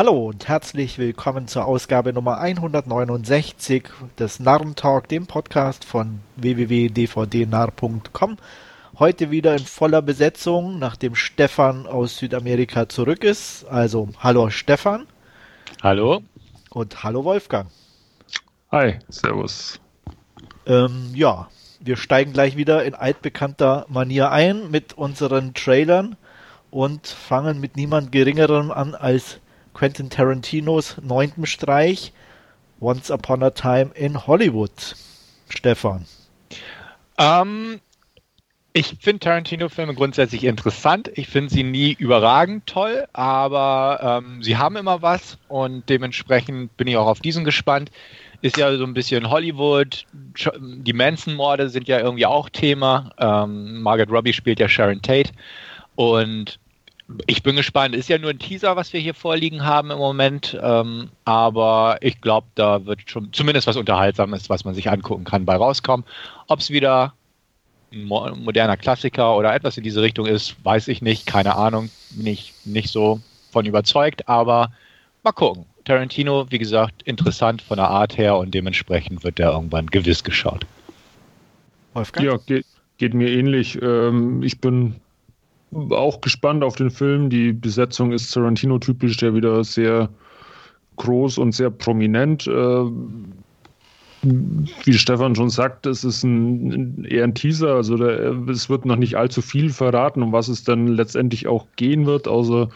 Hallo und herzlich willkommen zur Ausgabe Nummer 169 des Narrentalk, dem Podcast von www.dvdnarr.com. Heute wieder in voller Besetzung, nachdem Stefan aus Südamerika zurück ist. Also, hallo Stefan. Hallo. Und hallo Wolfgang. Hi, Servus. Ähm, ja, wir steigen gleich wieder in altbekannter Manier ein mit unseren Trailern und fangen mit niemand Geringerem an als Quentin Tarantinos neunten Streich Once Upon a Time in Hollywood. Stefan. Ähm, ich finde Tarantino-Filme grundsätzlich interessant. Ich finde sie nie überragend toll, aber ähm, sie haben immer was und dementsprechend bin ich auch auf diesen gespannt. Ist ja so ein bisschen Hollywood. Die Manson-Morde sind ja irgendwie auch Thema. Ähm, Margaret Robbie spielt ja Sharon Tate. Und ich bin gespannt. Ist ja nur ein Teaser, was wir hier vorliegen haben im Moment. Ähm, aber ich glaube, da wird schon zumindest was Unterhaltsames, was man sich angucken kann, bei rauskommen. Ob es wieder ein moderner Klassiker oder etwas in diese Richtung ist, weiß ich nicht. Keine Ahnung. Bin ich nicht so von überzeugt. Aber mal gucken. Tarantino, wie gesagt, interessant von der Art her und dementsprechend wird der irgendwann gewiss geschaut. Wolfgang? Ja, geht, geht mir ähnlich. Ähm, ich bin auch gespannt auf den Film. Die Besetzung ist Tarantino-typisch, der wieder sehr groß und sehr prominent. Äh, wie Stefan schon sagt, es ist ein, eher ein Teaser, also der, es wird noch nicht allzu viel verraten, um was es dann letztendlich auch gehen wird, außer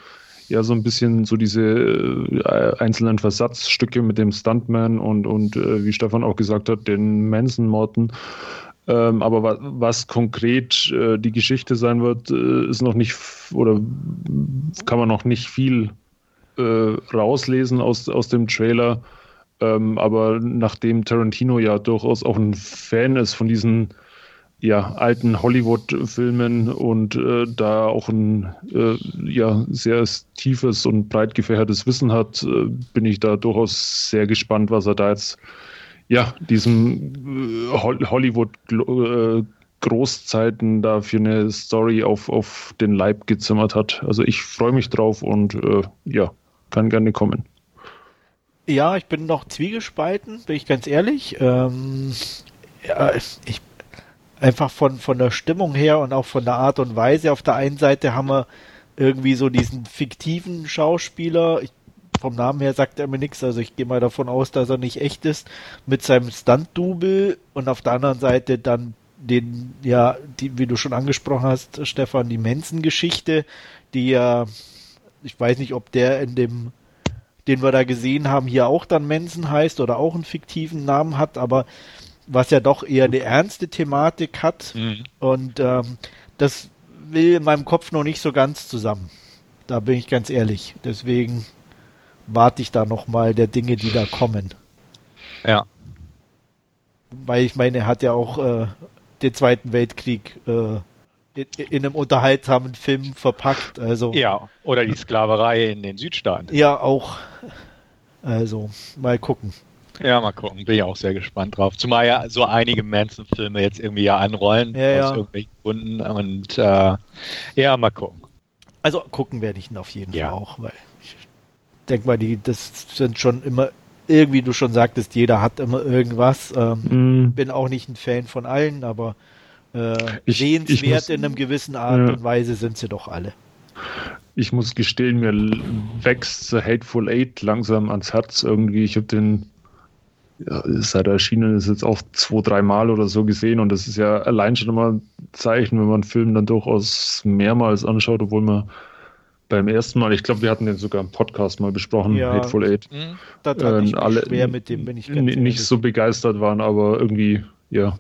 ja so ein bisschen so diese äh, einzelnen Versatzstücke mit dem Stuntman und, und äh, wie Stefan auch gesagt hat, den Manson-Morten. Ähm, aber was, was konkret äh, die Geschichte sein wird, äh, ist noch nicht oder kann man noch nicht viel äh, rauslesen aus, aus dem Trailer. Ähm, aber nachdem Tarantino ja durchaus auch ein Fan ist von diesen ja, alten Hollywood-Filmen und äh, da auch ein äh, ja, sehr tiefes und breit gefächertes Wissen hat, äh, bin ich da durchaus sehr gespannt, was er da jetzt ja, diesem äh, Hollywood äh, Großzeiten da für eine Story auf, auf den Leib gezimmert hat. Also ich freue mich drauf und äh, ja, kann gerne kommen. Ja, ich bin noch zwiegespalten, bin ich ganz ehrlich. Ähm, ja, ich, einfach von, von der Stimmung her und auch von der Art und Weise. Auf der einen Seite haben wir irgendwie so diesen fiktiven Schauspieler. Ich vom Namen her sagt er mir nichts, also ich gehe mal davon aus, dass er nicht echt ist, mit seinem Stunt-Double und auf der anderen Seite dann den, ja, die, wie du schon angesprochen hast, Stefan, die Manson-Geschichte, die ja, ich weiß nicht, ob der in dem, den wir da gesehen haben, hier auch dann Manson heißt oder auch einen fiktiven Namen hat, aber was ja doch eher eine ernste Thematik hat mhm. und ähm, das will in meinem Kopf noch nicht so ganz zusammen. Da bin ich ganz ehrlich. Deswegen warte ich da nochmal der Dinge, die da kommen. Ja. Weil ich meine, er hat ja auch äh, den Zweiten Weltkrieg äh, in, in, einem unterhaltsamen Film verpackt. Also ja, oder die Sklaverei in den Südstaaten. Ja, auch. Also mal gucken. Ja, mal gucken. Bin ich auch sehr gespannt drauf. Zumal ja so einige Manson-Filme jetzt irgendwie ja anrollen ja, aus ja. irgendwelchen Gründen. Und äh, ja, mal gucken. Also gucken werde ich ihn auf jeden ja. Fall auch, weil denke mal, die, das sind schon immer, irgendwie du schon sagtest, jeder hat immer irgendwas. Ähm, mm. Bin auch nicht ein Fan von allen, aber äh, ich, sehenswert ich muss, in einem gewissen Art ja. und Weise sind sie doch alle. Ich muss gestehen, mir wächst The Hateful Eight langsam ans Herz irgendwie. Ich habe den ja, seit er erschienen ist jetzt auch zwei, dreimal oder so gesehen und das ist ja allein schon immer ein Zeichen, wenn man einen Film dann durchaus mehrmals anschaut, obwohl man beim ersten Mal, ich glaube, wir hatten den sogar im Podcast mal besprochen, ja, Hateful Eight. Mhm. Das äh, alle schwer, mit dem bin ich nicht ehrlich. so begeistert waren, aber irgendwie, ja,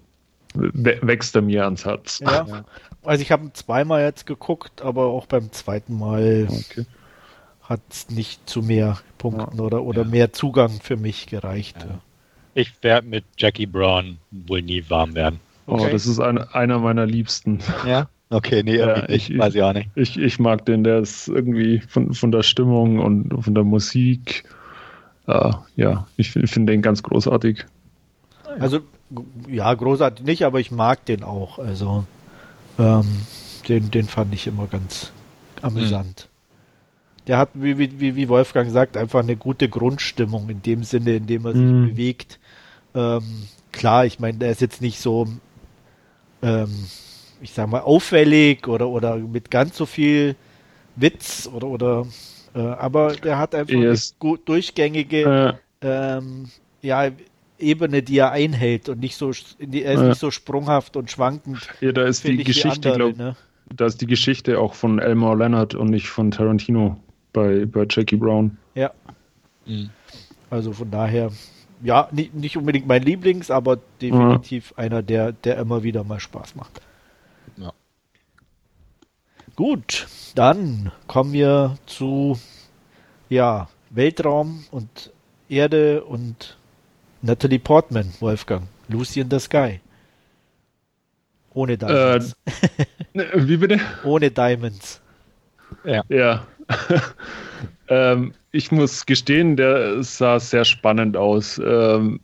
wächst er mir ans Herz. Ja. ja. Also ich habe zweimal jetzt geguckt, aber auch beim zweiten Mal okay. hat es nicht zu mehr Punkten ja. oder, oder mehr Zugang für mich gereicht. Ich werde mit Jackie Brown wohl nie warm werden. Oh, okay. Oh, das ist ein, einer meiner Liebsten. Ja. Okay, nee, ja, ich, weiß ich auch nicht. Ich, ich mag den, der ist irgendwie von, von der Stimmung und von der Musik. Uh, ja, ich finde den ganz großartig. Also, ja, großartig nicht, aber ich mag den auch. Also, ähm, den, den fand ich immer ganz amüsant. der hat, wie, wie, wie Wolfgang sagt, einfach eine gute Grundstimmung in dem Sinne, in dem er sich mhm. bewegt. Ähm, klar, ich meine, der ist jetzt nicht so, ähm, ich sag mal, auffällig oder, oder mit ganz so viel Witz oder, oder äh, aber der hat einfach yes. eine gut durchgängige äh. ähm, ja, Ebene, die er einhält und nicht so, er ist ja. nicht so sprunghaft und schwankend. Ja, da ist die Geschichte, glaube ne? da ist die Geschichte auch von Elmore Leonard und nicht von Tarantino bei, bei Jackie Brown. Ja. Mhm. Also von daher, ja, nicht, nicht unbedingt mein Lieblings, aber definitiv ja. einer, der, der immer wieder mal Spaß macht. Gut, dann kommen wir zu ja, Weltraum und Erde und Natalie Portman, Wolfgang. Lucy in the Sky. Ohne Diamonds. Äh, wie bitte? Ohne Diamonds. Ja. Ja. ähm, ich muss gestehen, der sah sehr spannend aus. Ähm,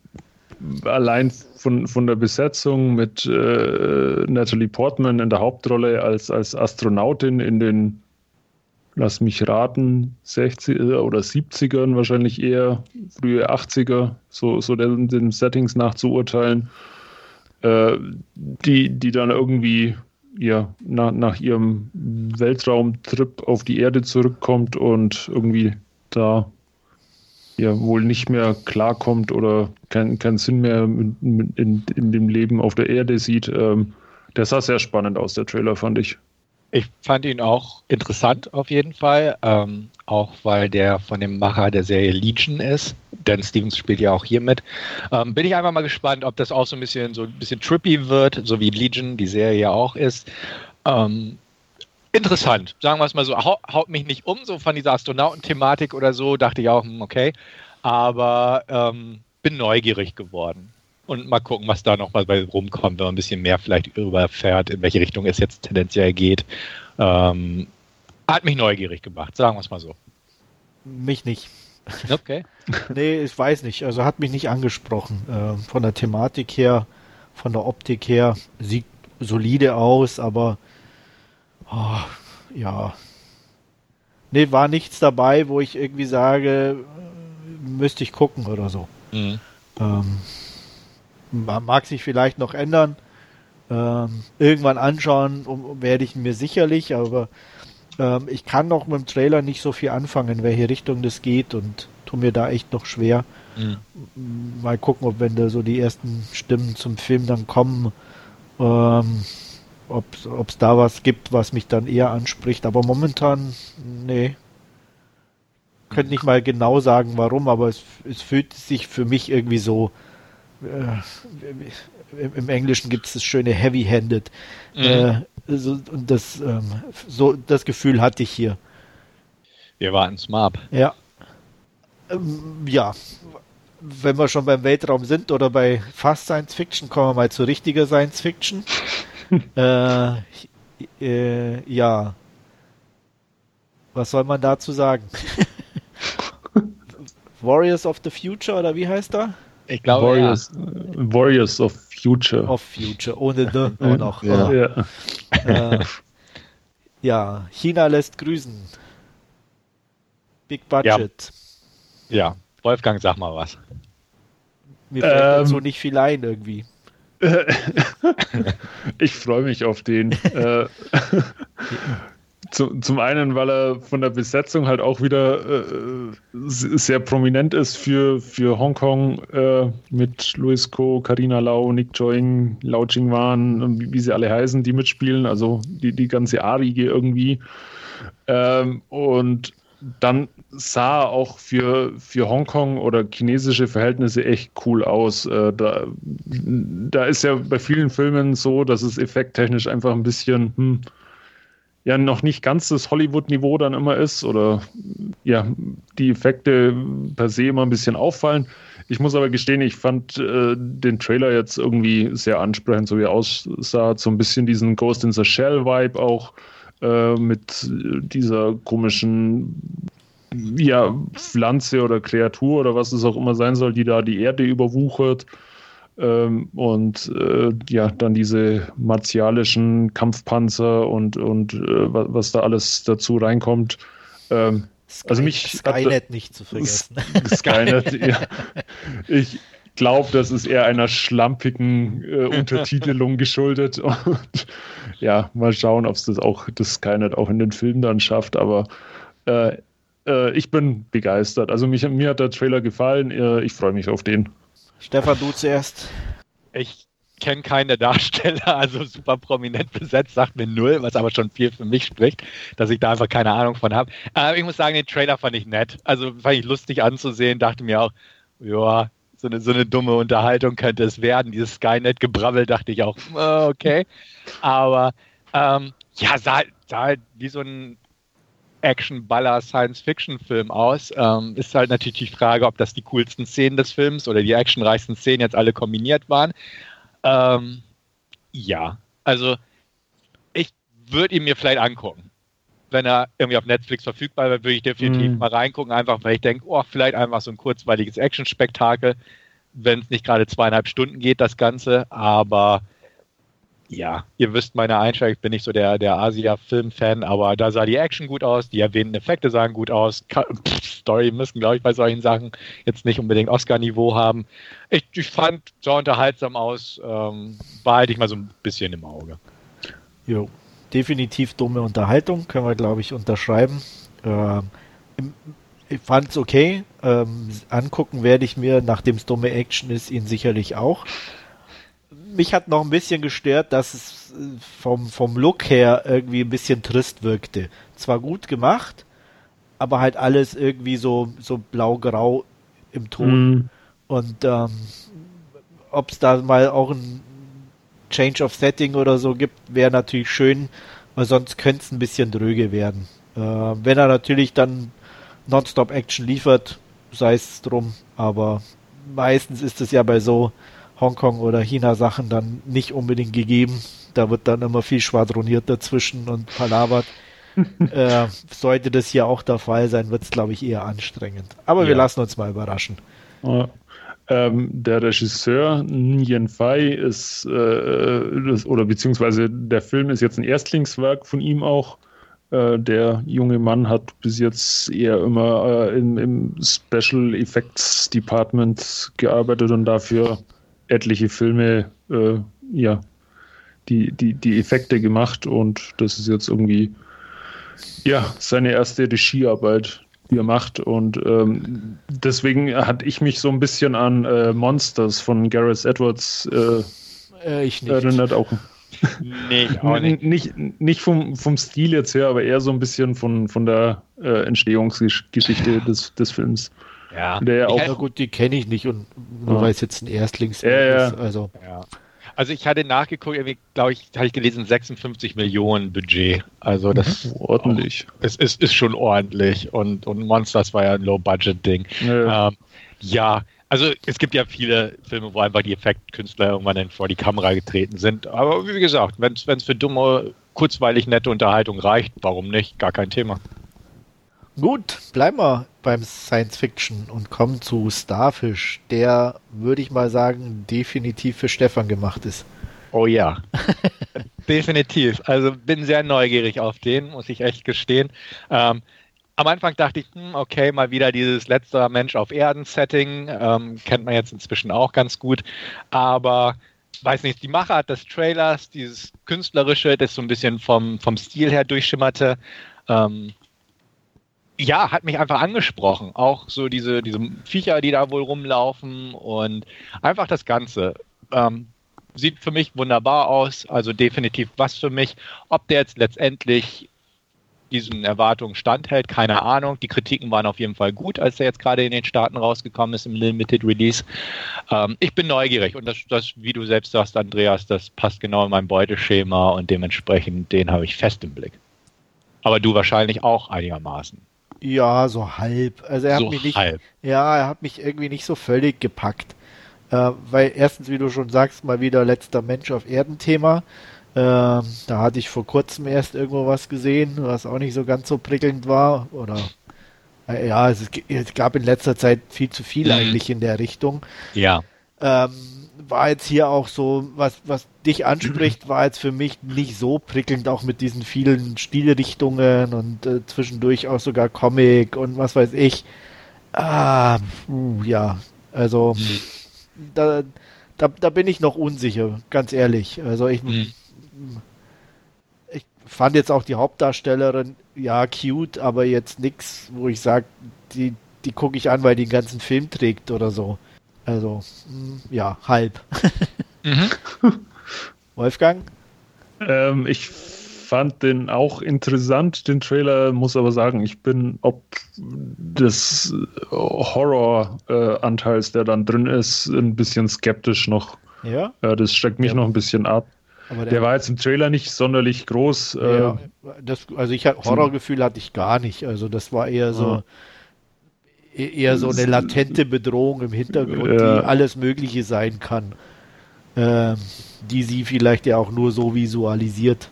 allein von, von der Besetzung mit äh, Natalie Portman in der Hauptrolle als, als Astronautin in den, lass mich raten, 60er oder 70ern, wahrscheinlich eher frühe 80er, so, so den, den Settings nach zu urteilen, äh, die, die dann irgendwie ja, nach, nach ihrem Weltraumtrip auf die Erde zurückkommt und irgendwie da ja wohl nicht mehr klarkommt oder keinen kein Sinn mehr in, in, in, dem Leben auf der Erde sieht. Ähm, der sah sehr spannend aus, der Trailer, fand ich. Ich fand ihn auch interessant auf jeden Fall, ähm, auch weil der von dem Macher der Serie Legion ist. Dan Stevens spielt ja auch hier mit. Ähm, bin ich einfach mal gespannt, ob das auch so ein bisschen so ein bisschen trippy wird, so wie Legion die Serie ja auch ist. Ähm, interessant, sagen wir es mal so. Haut, haut mich nicht um, so von dieser Astronautenthematik oder so, dachte ich auch, hm, okay. Aber ähm, bin neugierig geworden. Und mal gucken, was da noch mal bei rumkommt, wenn man ein bisschen mehr vielleicht überfährt, in welche Richtung es jetzt tendenziell geht. Ähm, hat mich neugierig gemacht, sagen wir es mal so. Mich nicht. Okay. nee, ich weiß nicht. Also hat mich nicht angesprochen. Äh, von der Thematik her, von der Optik her, sieht solide aus, aber oh, ja. Nee, war nichts dabei, wo ich irgendwie sage, müsste ich gucken oder so. Mhm. Ähm, mag sich vielleicht noch ändern. Ähm, irgendwann anschauen um, werde ich mir sicherlich, aber ähm, ich kann noch mit dem Trailer nicht so viel anfangen, in welche Richtung das geht und tu mir da echt noch schwer. Mhm. Mal gucken, ob wenn da so die ersten Stimmen zum Film dann kommen, ähm, ob es da was gibt, was mich dann eher anspricht. Aber momentan, nee. Könnte nicht mal genau sagen, warum, aber es, es fühlt sich für mich irgendwie so. Äh, im, Englischen gibt es das schöne Heavy-Handed. Mhm. Äh, so, und das, ähm, so, das Gefühl hatte ich hier. Wir warten es mal ab. Ja. Ähm, ja. Wenn wir schon beim Weltraum sind oder bei Fast Science Fiction, kommen wir mal zu richtiger Science Fiction. äh, äh, ja. Was soll man dazu sagen? Warriors of the Future oder wie heißt er? Ich glaube, Warriors, ja. Warriors of Future. Of Future, ohne The auch noch. Ja. Ja. Äh, ja. China lässt grüßen. Big Budget. Ja. ja. Wolfgang, sag mal was. Mir fällt ähm, so nicht viel ein irgendwie. ich freue mich auf den. Äh, zu, zum einen, weil er von der Besetzung halt auch wieder äh, sehr prominent ist für, für Hongkong äh, mit Louis Ko, Karina Lau, Nick Joing, Lau Jingwan, wie, wie sie alle heißen, die mitspielen, also die, die ganze Arige irgendwie. Ähm, und dann sah auch für, für Hongkong oder chinesische Verhältnisse echt cool aus. Äh, da, da ist ja bei vielen Filmen so, dass es effekttechnisch einfach ein bisschen hm, ja noch nicht ganz das Hollywood-Niveau dann immer ist oder ja, die Effekte per se immer ein bisschen auffallen. Ich muss aber gestehen, ich fand äh, den Trailer jetzt irgendwie sehr ansprechend, so wie er aussah, so ein bisschen diesen Ghost in the Shell-Vibe auch äh, mit dieser komischen ja, Pflanze oder Kreatur oder was es auch immer sein soll, die da die Erde überwuchert. Ähm, und äh, ja, dann diese martialischen Kampfpanzer und, und äh, was da alles dazu reinkommt. Ähm, Sky, also mich Skynet hatte, nicht zu vergessen. Skynet, ja. Ich glaube, das ist eher einer schlampigen äh, Untertitelung geschuldet. Und ja, mal schauen, ob es das auch das Skynet auch in den Filmen dann schafft. Aber äh, äh, ich bin begeistert. Also mich, mir hat der Trailer gefallen. Äh, ich freue mich auf den. Stefan, du zuerst. Ich kenne keine Darsteller, also super prominent besetzt, sagt mir null, was aber schon viel für mich spricht, dass ich da einfach keine Ahnung von habe. Aber ich muss sagen, den Trailer fand ich nett. Also fand ich lustig anzusehen, dachte mir auch, ja, so eine, so eine dumme Unterhaltung könnte es werden. Dieses Skynet-Gebrabbel dachte ich auch, äh, okay. Aber ähm, ja, sah, sah halt wie so ein Action-Baller-Science-Fiction-Film aus. Ähm, ist halt natürlich die Frage, ob das die coolsten Szenen des Films oder die actionreichsten Szenen jetzt alle kombiniert waren. Ähm, ja, also ich würde ihn mir vielleicht angucken. Wenn er irgendwie auf Netflix verfügbar wäre, würde ich definitiv mm. mal reingucken, einfach weil ich denke, oh, vielleicht einfach so ein kurzweiliges Action-Spektakel, wenn es nicht gerade zweieinhalb Stunden geht, das Ganze. Aber ja, ihr wisst meine Einstellung, ich bin nicht so der, der Asia-Film-Fan, aber da sah die Action gut aus, die erwähnten Effekte sahen gut aus, Pff, Story müssen, glaube ich, bei solchen Sachen jetzt nicht unbedingt Oscar-Niveau haben. Ich, ich fand, sah unterhaltsam aus, ähm, behalte ich mal so ein bisschen im Auge. Jo, definitiv dumme Unterhaltung, können wir, glaube ich, unterschreiben. Ähm, ich fand es okay, ähm, angucken werde ich mir, nachdem es dumme Action ist, ihn sicherlich auch mich hat noch ein bisschen gestört, dass es äh, vom, vom Look her irgendwie ein bisschen trist wirkte. Zwar gut gemacht, aber halt alles irgendwie so, so blau-grau im Ton. Mm. Und ähm, ob es da mal auch ein Change of Setting oder so gibt, wäre natürlich schön, weil sonst könnte es ein bisschen dröge werden. Äh, wenn er natürlich dann Nonstop-Action liefert, sei es drum, aber meistens ist es ja bei so Hongkong oder China Sachen dann nicht unbedingt gegeben. Da wird dann immer viel schwadroniert dazwischen und palabert. äh, sollte das hier auch der Fall sein, wird es, glaube ich, eher anstrengend. Aber ja. wir lassen uns mal überraschen. Ja. Ähm, der Regisseur Nguyen Fai ist, äh, das, oder beziehungsweise der Film ist jetzt ein Erstlingswerk von ihm auch. Äh, der junge Mann hat bis jetzt eher immer äh, im, im Special Effects Department gearbeitet und dafür etliche Filme, äh, ja, die, die, die Effekte gemacht und das ist jetzt irgendwie, ja, seine erste Regiearbeit, die er macht und ähm, deswegen hatte ich mich so ein bisschen an äh, Monsters von Gareth Edwards äh, äh ich nicht. erinnert auch. Nee, auch nicht. nicht, nicht vom, vom Stil jetzt her, aber eher so ein bisschen von, von der äh, Entstehungsgeschichte des, des Films. Ja. Der ja auch. Ja, gut, die kenne ich nicht und nur ja. weil es jetzt ein Erstlings ja, ist. Also. Ja. Also ich hatte nachgeguckt, irgendwie, glaube ich, hatte ich gelesen, 56 Millionen Budget. Also das mhm. ordentlich. Auch, es ist, ist schon ordentlich und, und Monsters war ja ein Low-Budget-Ding. Ja. Ähm, ja, also es gibt ja viele Filme, wo einfach die Effektkünstler irgendwann dann vor die Kamera getreten sind. Aber wie gesagt, wenn es für dumme, kurzweilig nette Unterhaltung reicht, warum nicht? Gar kein Thema. Gut, bleiben wir beim Science Fiction und kommen zu Starfish, der, würde ich mal sagen, definitiv für Stefan gemacht ist. Oh ja, definitiv. Also bin sehr neugierig auf den, muss ich echt gestehen. Ähm, am Anfang dachte ich, hm, okay, mal wieder dieses letzter Mensch auf Erden-Setting. Ähm, kennt man jetzt inzwischen auch ganz gut. Aber weiß nicht, die Machart des Trailers, dieses künstlerische, das so ein bisschen vom, vom Stil her durchschimmerte, ähm, ja, hat mich einfach angesprochen. Auch so diese, diese Viecher, die da wohl rumlaufen und einfach das Ganze. Ähm, sieht für mich wunderbar aus, also definitiv was für mich. Ob der jetzt letztendlich diesen Erwartungen standhält, keine Ahnung. Die Kritiken waren auf jeden Fall gut, als er jetzt gerade in den Staaten rausgekommen ist im Limited Release. Ähm, ich bin neugierig und das, das, wie du selbst sagst, Andreas, das passt genau in mein Beuteschema und dementsprechend den habe ich fest im Blick. Aber du wahrscheinlich auch einigermaßen. Ja, so halb. Also er so hat mich nicht, halb. ja, er hat mich irgendwie nicht so völlig gepackt. Äh, weil erstens, wie du schon sagst, mal wieder letzter Mensch auf Erden Thema. Ähm, da hatte ich vor kurzem erst irgendwo was gesehen, was auch nicht so ganz so prickelnd war. Oder äh, ja, es, es, gab in letzter Zeit viel zu viel mhm. eigentlich in der Richtung. Ja. Ähm, war jetzt hier auch so, was, was dich anspricht, war jetzt für mich nicht so prickelnd, auch mit diesen vielen Stilrichtungen und äh, zwischendurch auch sogar Comic und was weiß ich. Ah, uh, ja, also da, da, da bin ich noch unsicher, ganz ehrlich. Also ich, mhm. ich fand jetzt auch die Hauptdarstellerin, ja, cute, aber jetzt nichts, wo ich sage, die, die gucke ich an, weil die den ganzen Film trägt oder so. Also, ja, halb. Mhm. Wolfgang? Ähm, ich fand den auch interessant, den Trailer, muss aber sagen, ich bin ob des Horror-Anteils, der dann drin ist, ein bisschen skeptisch noch. Ja? Äh, das schreckt mich ja. noch ein bisschen ab. Der, der, war jetzt im Trailer nicht sonderlich groß. Ja, äh, das, also ich Horrorgefühl hatte ich gar nicht. Also das war eher so. Ja E-, eher so eine latente Bedrohung im Hintergrund, ja. die alles Mögliche sein kann, äh, die sie vielleicht ja auch nur so visualisiert.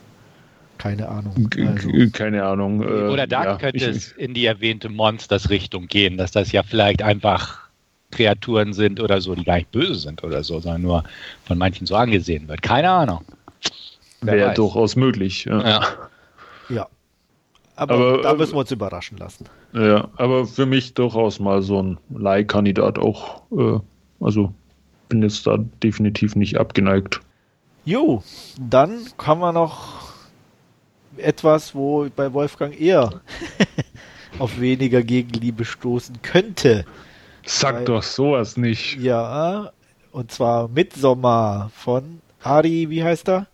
Keine Ahnung. Also. Keine Ahnung. Äh, Oder da ja, könnte ich, es in die erwähnte Monsters-Richtung gehen, dass das ja vielleicht einfach Kreaturen sind oder so, die gar nicht böse sind oder so, sondern nur von manchen so angesehen wird. Keine Ahnung. Wäre durchaus möglich. Ja. ja. ja. Aber, aber da müssen wir uns überraschen lassen. Ja, aber für mich durchaus mal so ein Leihkandidat auch. Äh, also bin jetzt da definitiv nicht abgeneigt. Jo, dann kann man noch etwas, wo bei Wolfgang eher auf weniger Gegenliebe stoßen könnte. Sag Weil, doch sowas nicht. Ja, und zwar Midsommer von Ari, wie heißt er?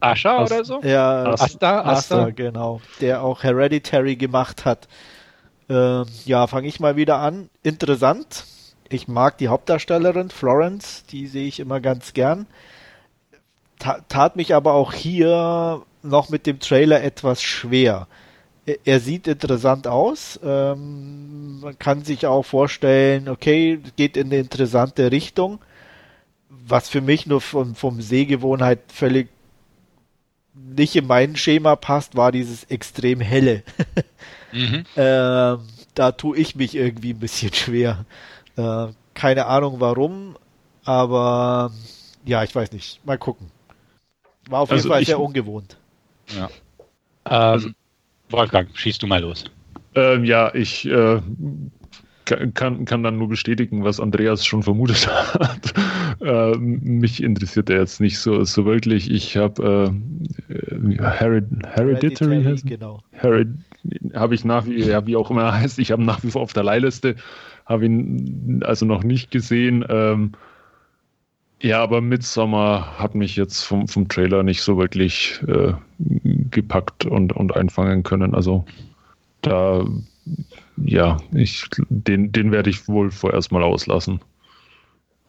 Asha As oder so? Ja, Asta, Asta, Asta, genau. Der auch Hereditary gemacht hat. Ähm, ja, fange ich mal wieder an. Interessant. Ich mag die Hauptdarstellerin Florence, die sehe ich immer ganz gern. Ta tat mich aber auch hier noch mit dem Trailer etwas schwer. Er, er sieht interessant aus. Ähm, man kann sich auch vorstellen, okay, geht in eine interessante Richtung. Was für mich nur vom, vom Sehgewohnheit völlig nicht in mein Schema passt, war dieses extrem helle. mhm. äh, da tue ich mich irgendwie ein bisschen schwer. Äh, keine Ahnung warum, aber ja, ich weiß nicht. Mal gucken. War auf also jeden Fall ich, sehr ungewohnt. Ja. Ähm, also, Wolfgang, schießt du mal los. Ähm, ja, ich äh, kann, kann dann nur bestätigen, was Andreas schon vermutet hat. äh, mich interessiert er jetzt nicht so, so wirklich. Ich habe äh, Hered Hereditary, Hereditary genau. Hered habe ich nach wie, ja, wie auch immer heißt, ich habe nach wie vor auf der Leihliste, habe ihn also noch nicht gesehen. Ähm, ja, aber Midsommer hat mich jetzt vom, vom Trailer nicht so wirklich äh, gepackt und, und einfangen können. Also da ja, ich, den, den werde ich wohl vorerst mal auslassen.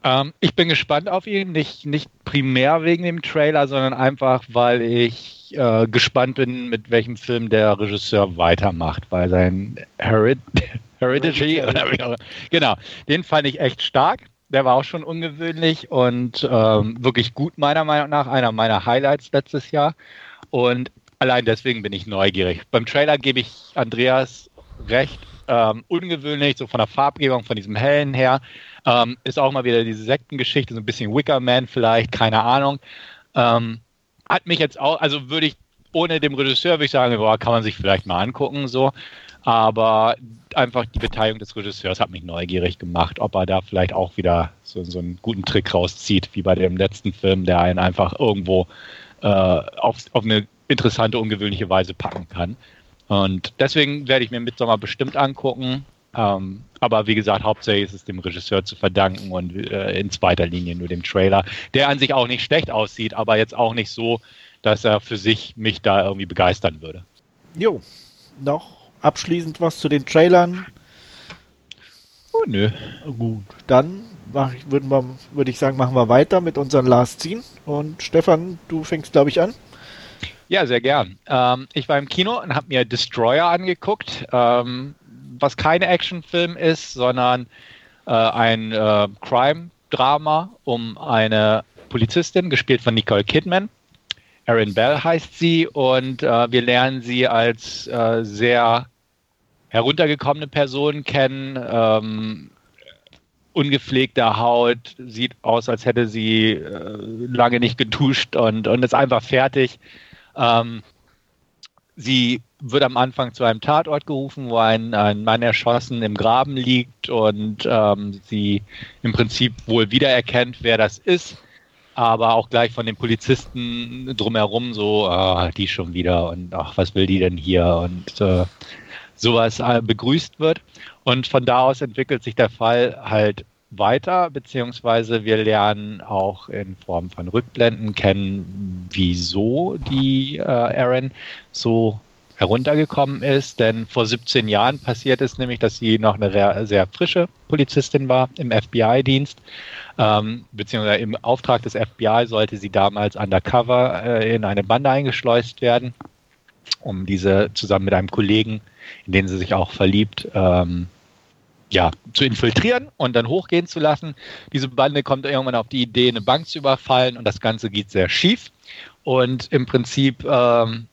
Ähm, ich bin gespannt auf ihn, nicht, nicht primär wegen dem Trailer, sondern einfach, weil ich äh, gespannt bin, mit welchem Film der Regisseur weitermacht, weil sein Hered Hereditary, genau, den fand ich echt stark. Der war auch schon ungewöhnlich und ähm, wirklich gut, meiner Meinung nach. Einer meiner Highlights letztes Jahr. Und allein deswegen bin ich neugierig. Beim Trailer gebe ich Andreas recht ähm, ungewöhnlich, so von der Farbgebung, von diesem hellen her. Ähm, ist auch mal wieder diese Sektengeschichte, so ein bisschen Wickerman vielleicht, keine Ahnung. Ähm, hat mich jetzt auch, also würde ich ohne dem Regisseur, würde ich sagen, boah, kann man sich vielleicht mal angucken, so. Aber einfach die Beteiligung des Regisseurs hat mich neugierig gemacht, ob er da vielleicht auch wieder so, so einen guten Trick rauszieht, wie bei dem letzten Film, der einen einfach irgendwo äh, auf, auf eine interessante, ungewöhnliche Weise packen kann. Und deswegen werde ich mir Midsommar bestimmt angucken. Ähm, aber wie gesagt, hauptsächlich ist es dem Regisseur zu verdanken und äh, in zweiter Linie nur dem Trailer, der an sich auch nicht schlecht aussieht, aber jetzt auch nicht so, dass er für sich mich da irgendwie begeistern würde. Jo, noch abschließend was zu den Trailern? Oh, nö. Gut, dann würde würd ich sagen, machen wir weiter mit unseren Last Scene. Und Stefan, du fängst, glaube ich, an. Ja, sehr gern. Ähm, ich war im Kino und habe mir Destroyer angeguckt, ähm, was kein Actionfilm ist, sondern äh, ein äh, Crime-Drama um eine Polizistin, gespielt von Nicole Kidman. Erin Bell heißt sie und äh, wir lernen sie als äh, sehr heruntergekommene Person kennen, ähm, ungepflegter Haut, sieht aus, als hätte sie äh, lange nicht geduscht und, und ist einfach fertig. Ähm, sie wird am Anfang zu einem Tatort gerufen, wo ein, ein Mann erschossen im Graben liegt und ähm, sie im Prinzip wohl wiedererkennt, wer das ist, aber auch gleich von den Polizisten drumherum so, ah, die schon wieder und ach, was will die denn hier und äh, sowas äh, begrüßt wird. Und von da aus entwickelt sich der Fall halt weiter, beziehungsweise wir lernen auch in Form von Rückblenden kennen, wieso die äh, Aaron so heruntergekommen ist. Denn vor 17 Jahren passiert es nämlich, dass sie noch eine sehr frische Polizistin war im FBI-Dienst. Ähm, beziehungsweise im Auftrag des FBI sollte sie damals undercover äh, in eine Bande eingeschleust werden, um diese zusammen mit einem Kollegen, in den sie sich auch verliebt, ähm, ja, zu infiltrieren und dann hochgehen zu lassen. Diese Bande kommt irgendwann auf die Idee, eine Bank zu überfallen und das Ganze geht sehr schief. Und im Prinzip ähm,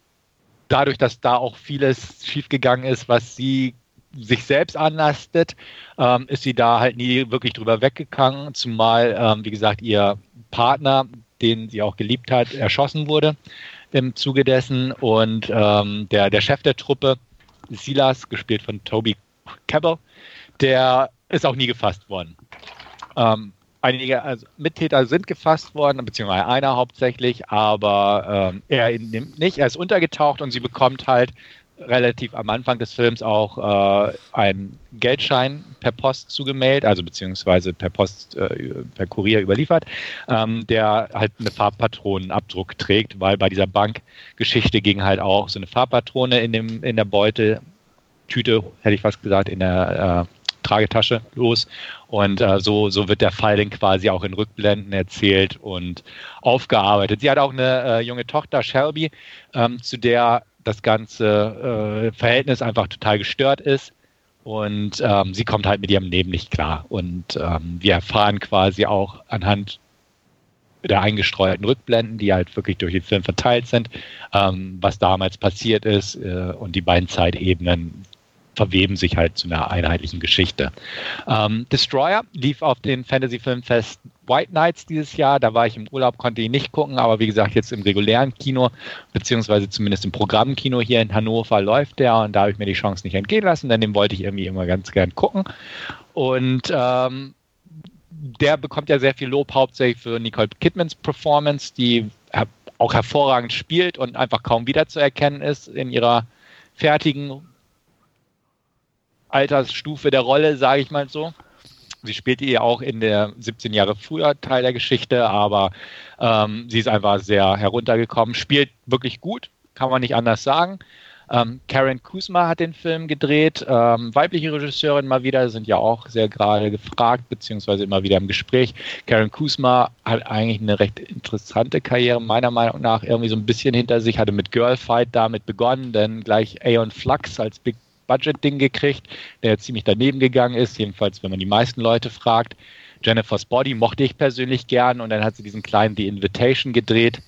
dadurch, dass da auch vieles schiefgegangen ist, was sie sich selbst anlastet, ähm, ist sie da halt nie wirklich drüber weggegangen, zumal, ähm, wie gesagt, ihr Partner, den sie auch geliebt hat, erschossen wurde im Zuge dessen und ähm, der, der Chef der Truppe, Silas, gespielt von Toby Cabell, der ist auch nie gefasst worden. Ähm, einige also Mittäter sind gefasst worden, beziehungsweise einer hauptsächlich, aber ähm, er nicht. Er ist untergetaucht und sie bekommt halt relativ am Anfang des Films auch äh, einen Geldschein per Post zugemeldet, also beziehungsweise per Post, äh, per Kurier überliefert, ähm, der halt eine Farbpatronenabdruck trägt, weil bei dieser Bankgeschichte ging halt auch so eine Farbpatrone in, dem, in der Beute, Tüte, hätte ich fast gesagt, in der äh, Tragetasche los. Und äh, so, so wird der Fall dann quasi auch in Rückblenden erzählt und aufgearbeitet. Sie hat auch eine äh, junge Tochter, Shelby, ähm, zu der das ganze äh, Verhältnis einfach total gestört ist. Und ähm, sie kommt halt mit ihrem Leben nicht klar. Und ähm, wir erfahren quasi auch anhand der eingestreuten Rückblenden, die halt wirklich durch den Film verteilt sind, ähm, was damals passiert ist äh, und die beiden Zeitebenen, verweben sich halt zu einer einheitlichen Geschichte. Ähm, Destroyer lief auf den Fantasy Filmfest White Knights dieses Jahr. Da war ich im Urlaub, konnte ihn nicht gucken, aber wie gesagt, jetzt im regulären Kino, beziehungsweise zumindest im Programmkino hier in Hannover läuft der und da habe ich mir die Chance nicht entgehen lassen, denn den wollte ich irgendwie immer ganz gern gucken. Und ähm, der bekommt ja sehr viel Lob, hauptsächlich für Nicole Kidmans Performance, die auch hervorragend spielt und einfach kaum wiederzuerkennen ist in ihrer fertigen Altersstufe der Rolle, sage ich mal so. Sie spielte ihr auch in der 17 Jahre früher Teil der Geschichte, aber ähm, sie ist einfach sehr heruntergekommen, spielt wirklich gut, kann man nicht anders sagen. Ähm, Karen Kusma hat den Film gedreht. Ähm, weibliche Regisseurin mal wieder sind ja auch sehr gerade gefragt, beziehungsweise immer wieder im Gespräch. Karen Kusma hat eigentlich eine recht interessante Karriere, meiner Meinung nach, irgendwie so ein bisschen hinter sich, hatte mit Girlfight damit begonnen, denn gleich Aeon Flux als Big Budget-Ding gekriegt, der ziemlich daneben gegangen ist, jedenfalls wenn man die meisten Leute fragt. Jennifer's Body mochte ich persönlich gern und dann hat sie diesen kleinen The Invitation gedreht,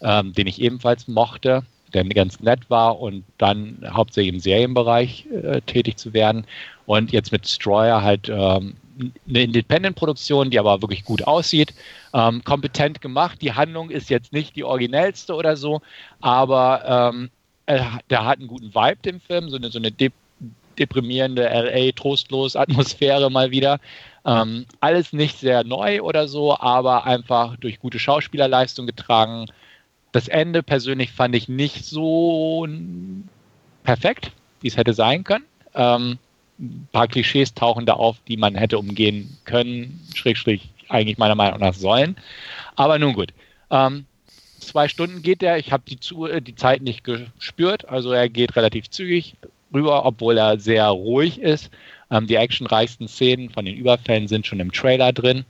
ähm, den ich ebenfalls mochte, der ganz nett war und dann hauptsächlich im Serienbereich äh, tätig zu werden und jetzt mit Destroyer halt ähm, eine Independent-Produktion, die aber wirklich gut aussieht, ähm, kompetent gemacht. Die Handlung ist jetzt nicht die originellste oder so, aber ähm, der hat einen guten Vibe, dem Film, so eine, so eine deprimierende LA, trostlos Atmosphäre mal wieder. Ähm, alles nicht sehr neu oder so, aber einfach durch gute Schauspielerleistung getragen. Das Ende persönlich fand ich nicht so perfekt, wie es hätte sein können. Ähm, ein paar Klischees tauchen da auf, die man hätte umgehen können, schrägstrich eigentlich meiner Meinung nach sollen. Aber nun gut. Ähm, zwei Stunden geht der. Ich habe die, äh, die Zeit nicht gespürt. Also er geht relativ zügig rüber, obwohl er sehr ruhig ist. Ähm, die actionreichsten Szenen von den Überfällen sind schon im Trailer drin.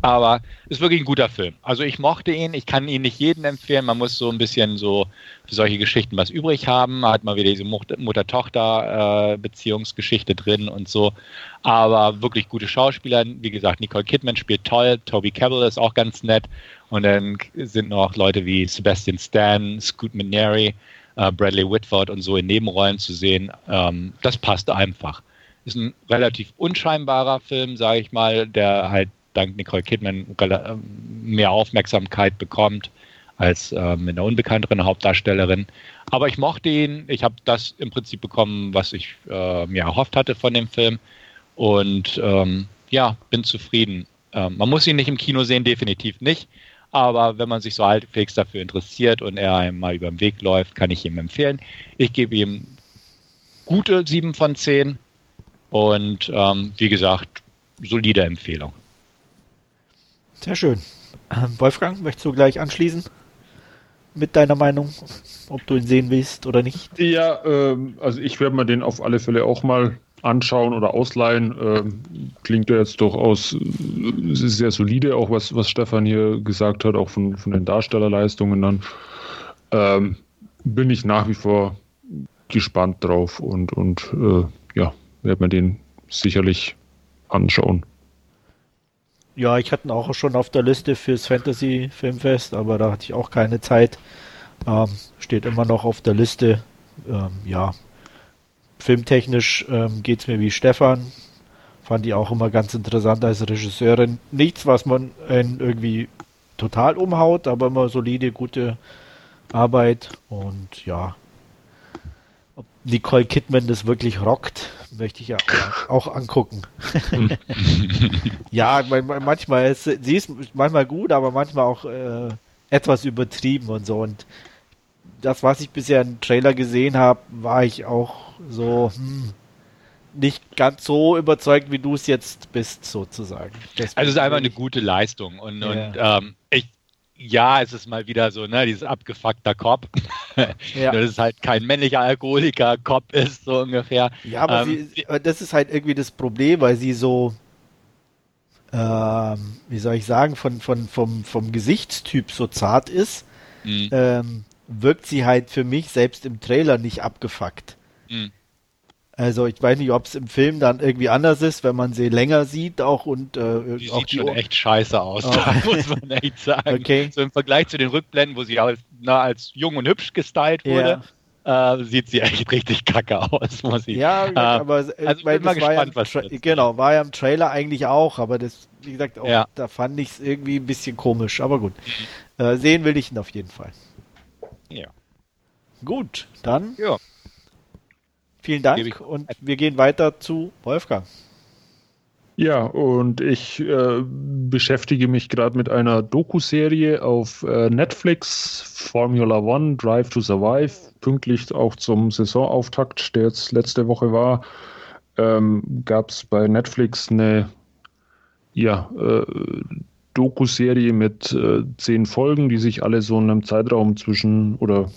Aber ist wirklich ein guter Film. Also ich mochte ihn, ich kann ihn nicht jedem empfehlen. Man muss so ein bisschen so für solche Geschichten was übrig haben. Hat mal wieder diese Mutter-Tochter-Beziehungsgeschichte drin und so. Aber wirklich gute Schauspieler. Wie gesagt, Nicole Kidman spielt toll. Toby Cabell ist auch ganz nett. Und dann sind noch Leute wie Sebastian Stan, Scoot McNary, äh, Bradley Whitford und so in Nebenrollen zu sehen. Ähm, das passt einfach. Ist ein relativ unscheinbarer Film, sage ich mal, der halt dank Nicole Kidman ähm, mehr Aufmerksamkeit bekommt als äh, mit einer unbekannteren Hauptdarstellerin. Aber ich mochte ihn. Ich habe das im Prinzip bekommen, was ich äh, mir erhofft hatte von dem Film. Und ähm, ja, bin zufrieden. Ähm, man muss ihn nicht im Kino sehen, definitiv nicht. Aber wenn man sich so halbwegs dafür interessiert und er einem mal über den Weg läuft, kann ich ihm empfehlen. Ich gebe ihm gute 7 von 10 und ähm, wie gesagt, solide Empfehlung. Sehr schön. Ähm, Wolfgang, möchtest du gleich anschließen mit deiner Meinung, ob du ihn sehen willst oder nicht? Ja, ähm, also ich werde mir den auf alle Fälle auch mal anschauen oder ausleihen. Ähm, klingt ja jetzt durchaus äh, sehr solide, auch was, was Stefan hier gesagt hat, auch von, von den Darstellerleistungen dann. Ähm, bin ich nach wie vor gespannt drauf und, und äh, ja, werde mir den sicherlich anschauen. Ja, ich hatte ihn auch schon auf der Liste fürs Fantasy Filmfest, aber da hatte ich auch keine Zeit. Ähm, steht immer noch auf der Liste. Ähm, ja, filmtechnisch ähm, geht es mir wie Stefan. Fand die auch immer ganz interessant als Regisseurin. Nichts, was man irgendwie total umhaut, aber immer solide, gute Arbeit. Und ja, ob Nicole Kidman das wirklich rockt, möchte ich ja auch angucken. ja, manchmal ist sie ist manchmal gut, aber manchmal auch äh, etwas übertrieben und so. Und das, was ich bisher im Trailer gesehen habe, war ich auch so hm, nicht ganz so überzeugt, wie du es jetzt bist, sozusagen. Deswegen also es ist einfach eine gute Leistung und, ja. und ähm, ich ja, es ist mal wieder so, ne, dieses abgefuckter Cop. ja. Das ist halt kein männlicher Alkoholiker, Cop ist so ungefähr. Ja, aber ähm, sie, das ist halt irgendwie das Problem, weil sie so, ähm, wie soll ich sagen, von, von, vom, vom Gesichtstyp so zart ist, mhm. ähm, wirkt sie halt für mich selbst im Trailer nicht abgefuckt. Mhm. Also ich weiß nicht, ob es im Film dann irgendwie anders ist, wenn man sie länger sieht auch und äh, die auch sieht die schon echt scheiße aus, oh. muss man echt sagen. Okay. So im Vergleich zu den Rückblenden, wo sie als, na, als jung und hübsch gestylt wurde, yeah. äh, sieht sie echt richtig kacke aus, muss ich. Ja, äh, aber äh, also ich bin mal gespannt, ja was genau war ja im Trailer eigentlich auch, aber das, wie gesagt, auch, ja. da fand ich es irgendwie ein bisschen komisch. Aber gut, mhm. äh, sehen will ich ihn auf jeden Fall. Ja. Gut, dann. Ja. Vielen Dank und wir gehen weiter zu Wolfgang. Ja, und ich äh, beschäftige mich gerade mit einer Doku-Serie auf äh, Netflix, Formula One, Drive to Survive, pünktlich auch zum Saisonauftakt, der jetzt letzte Woche war, ähm, gab es bei Netflix eine ja, äh, Doku-Serie mit äh, zehn Folgen, die sich alle so in einem Zeitraum zwischen oder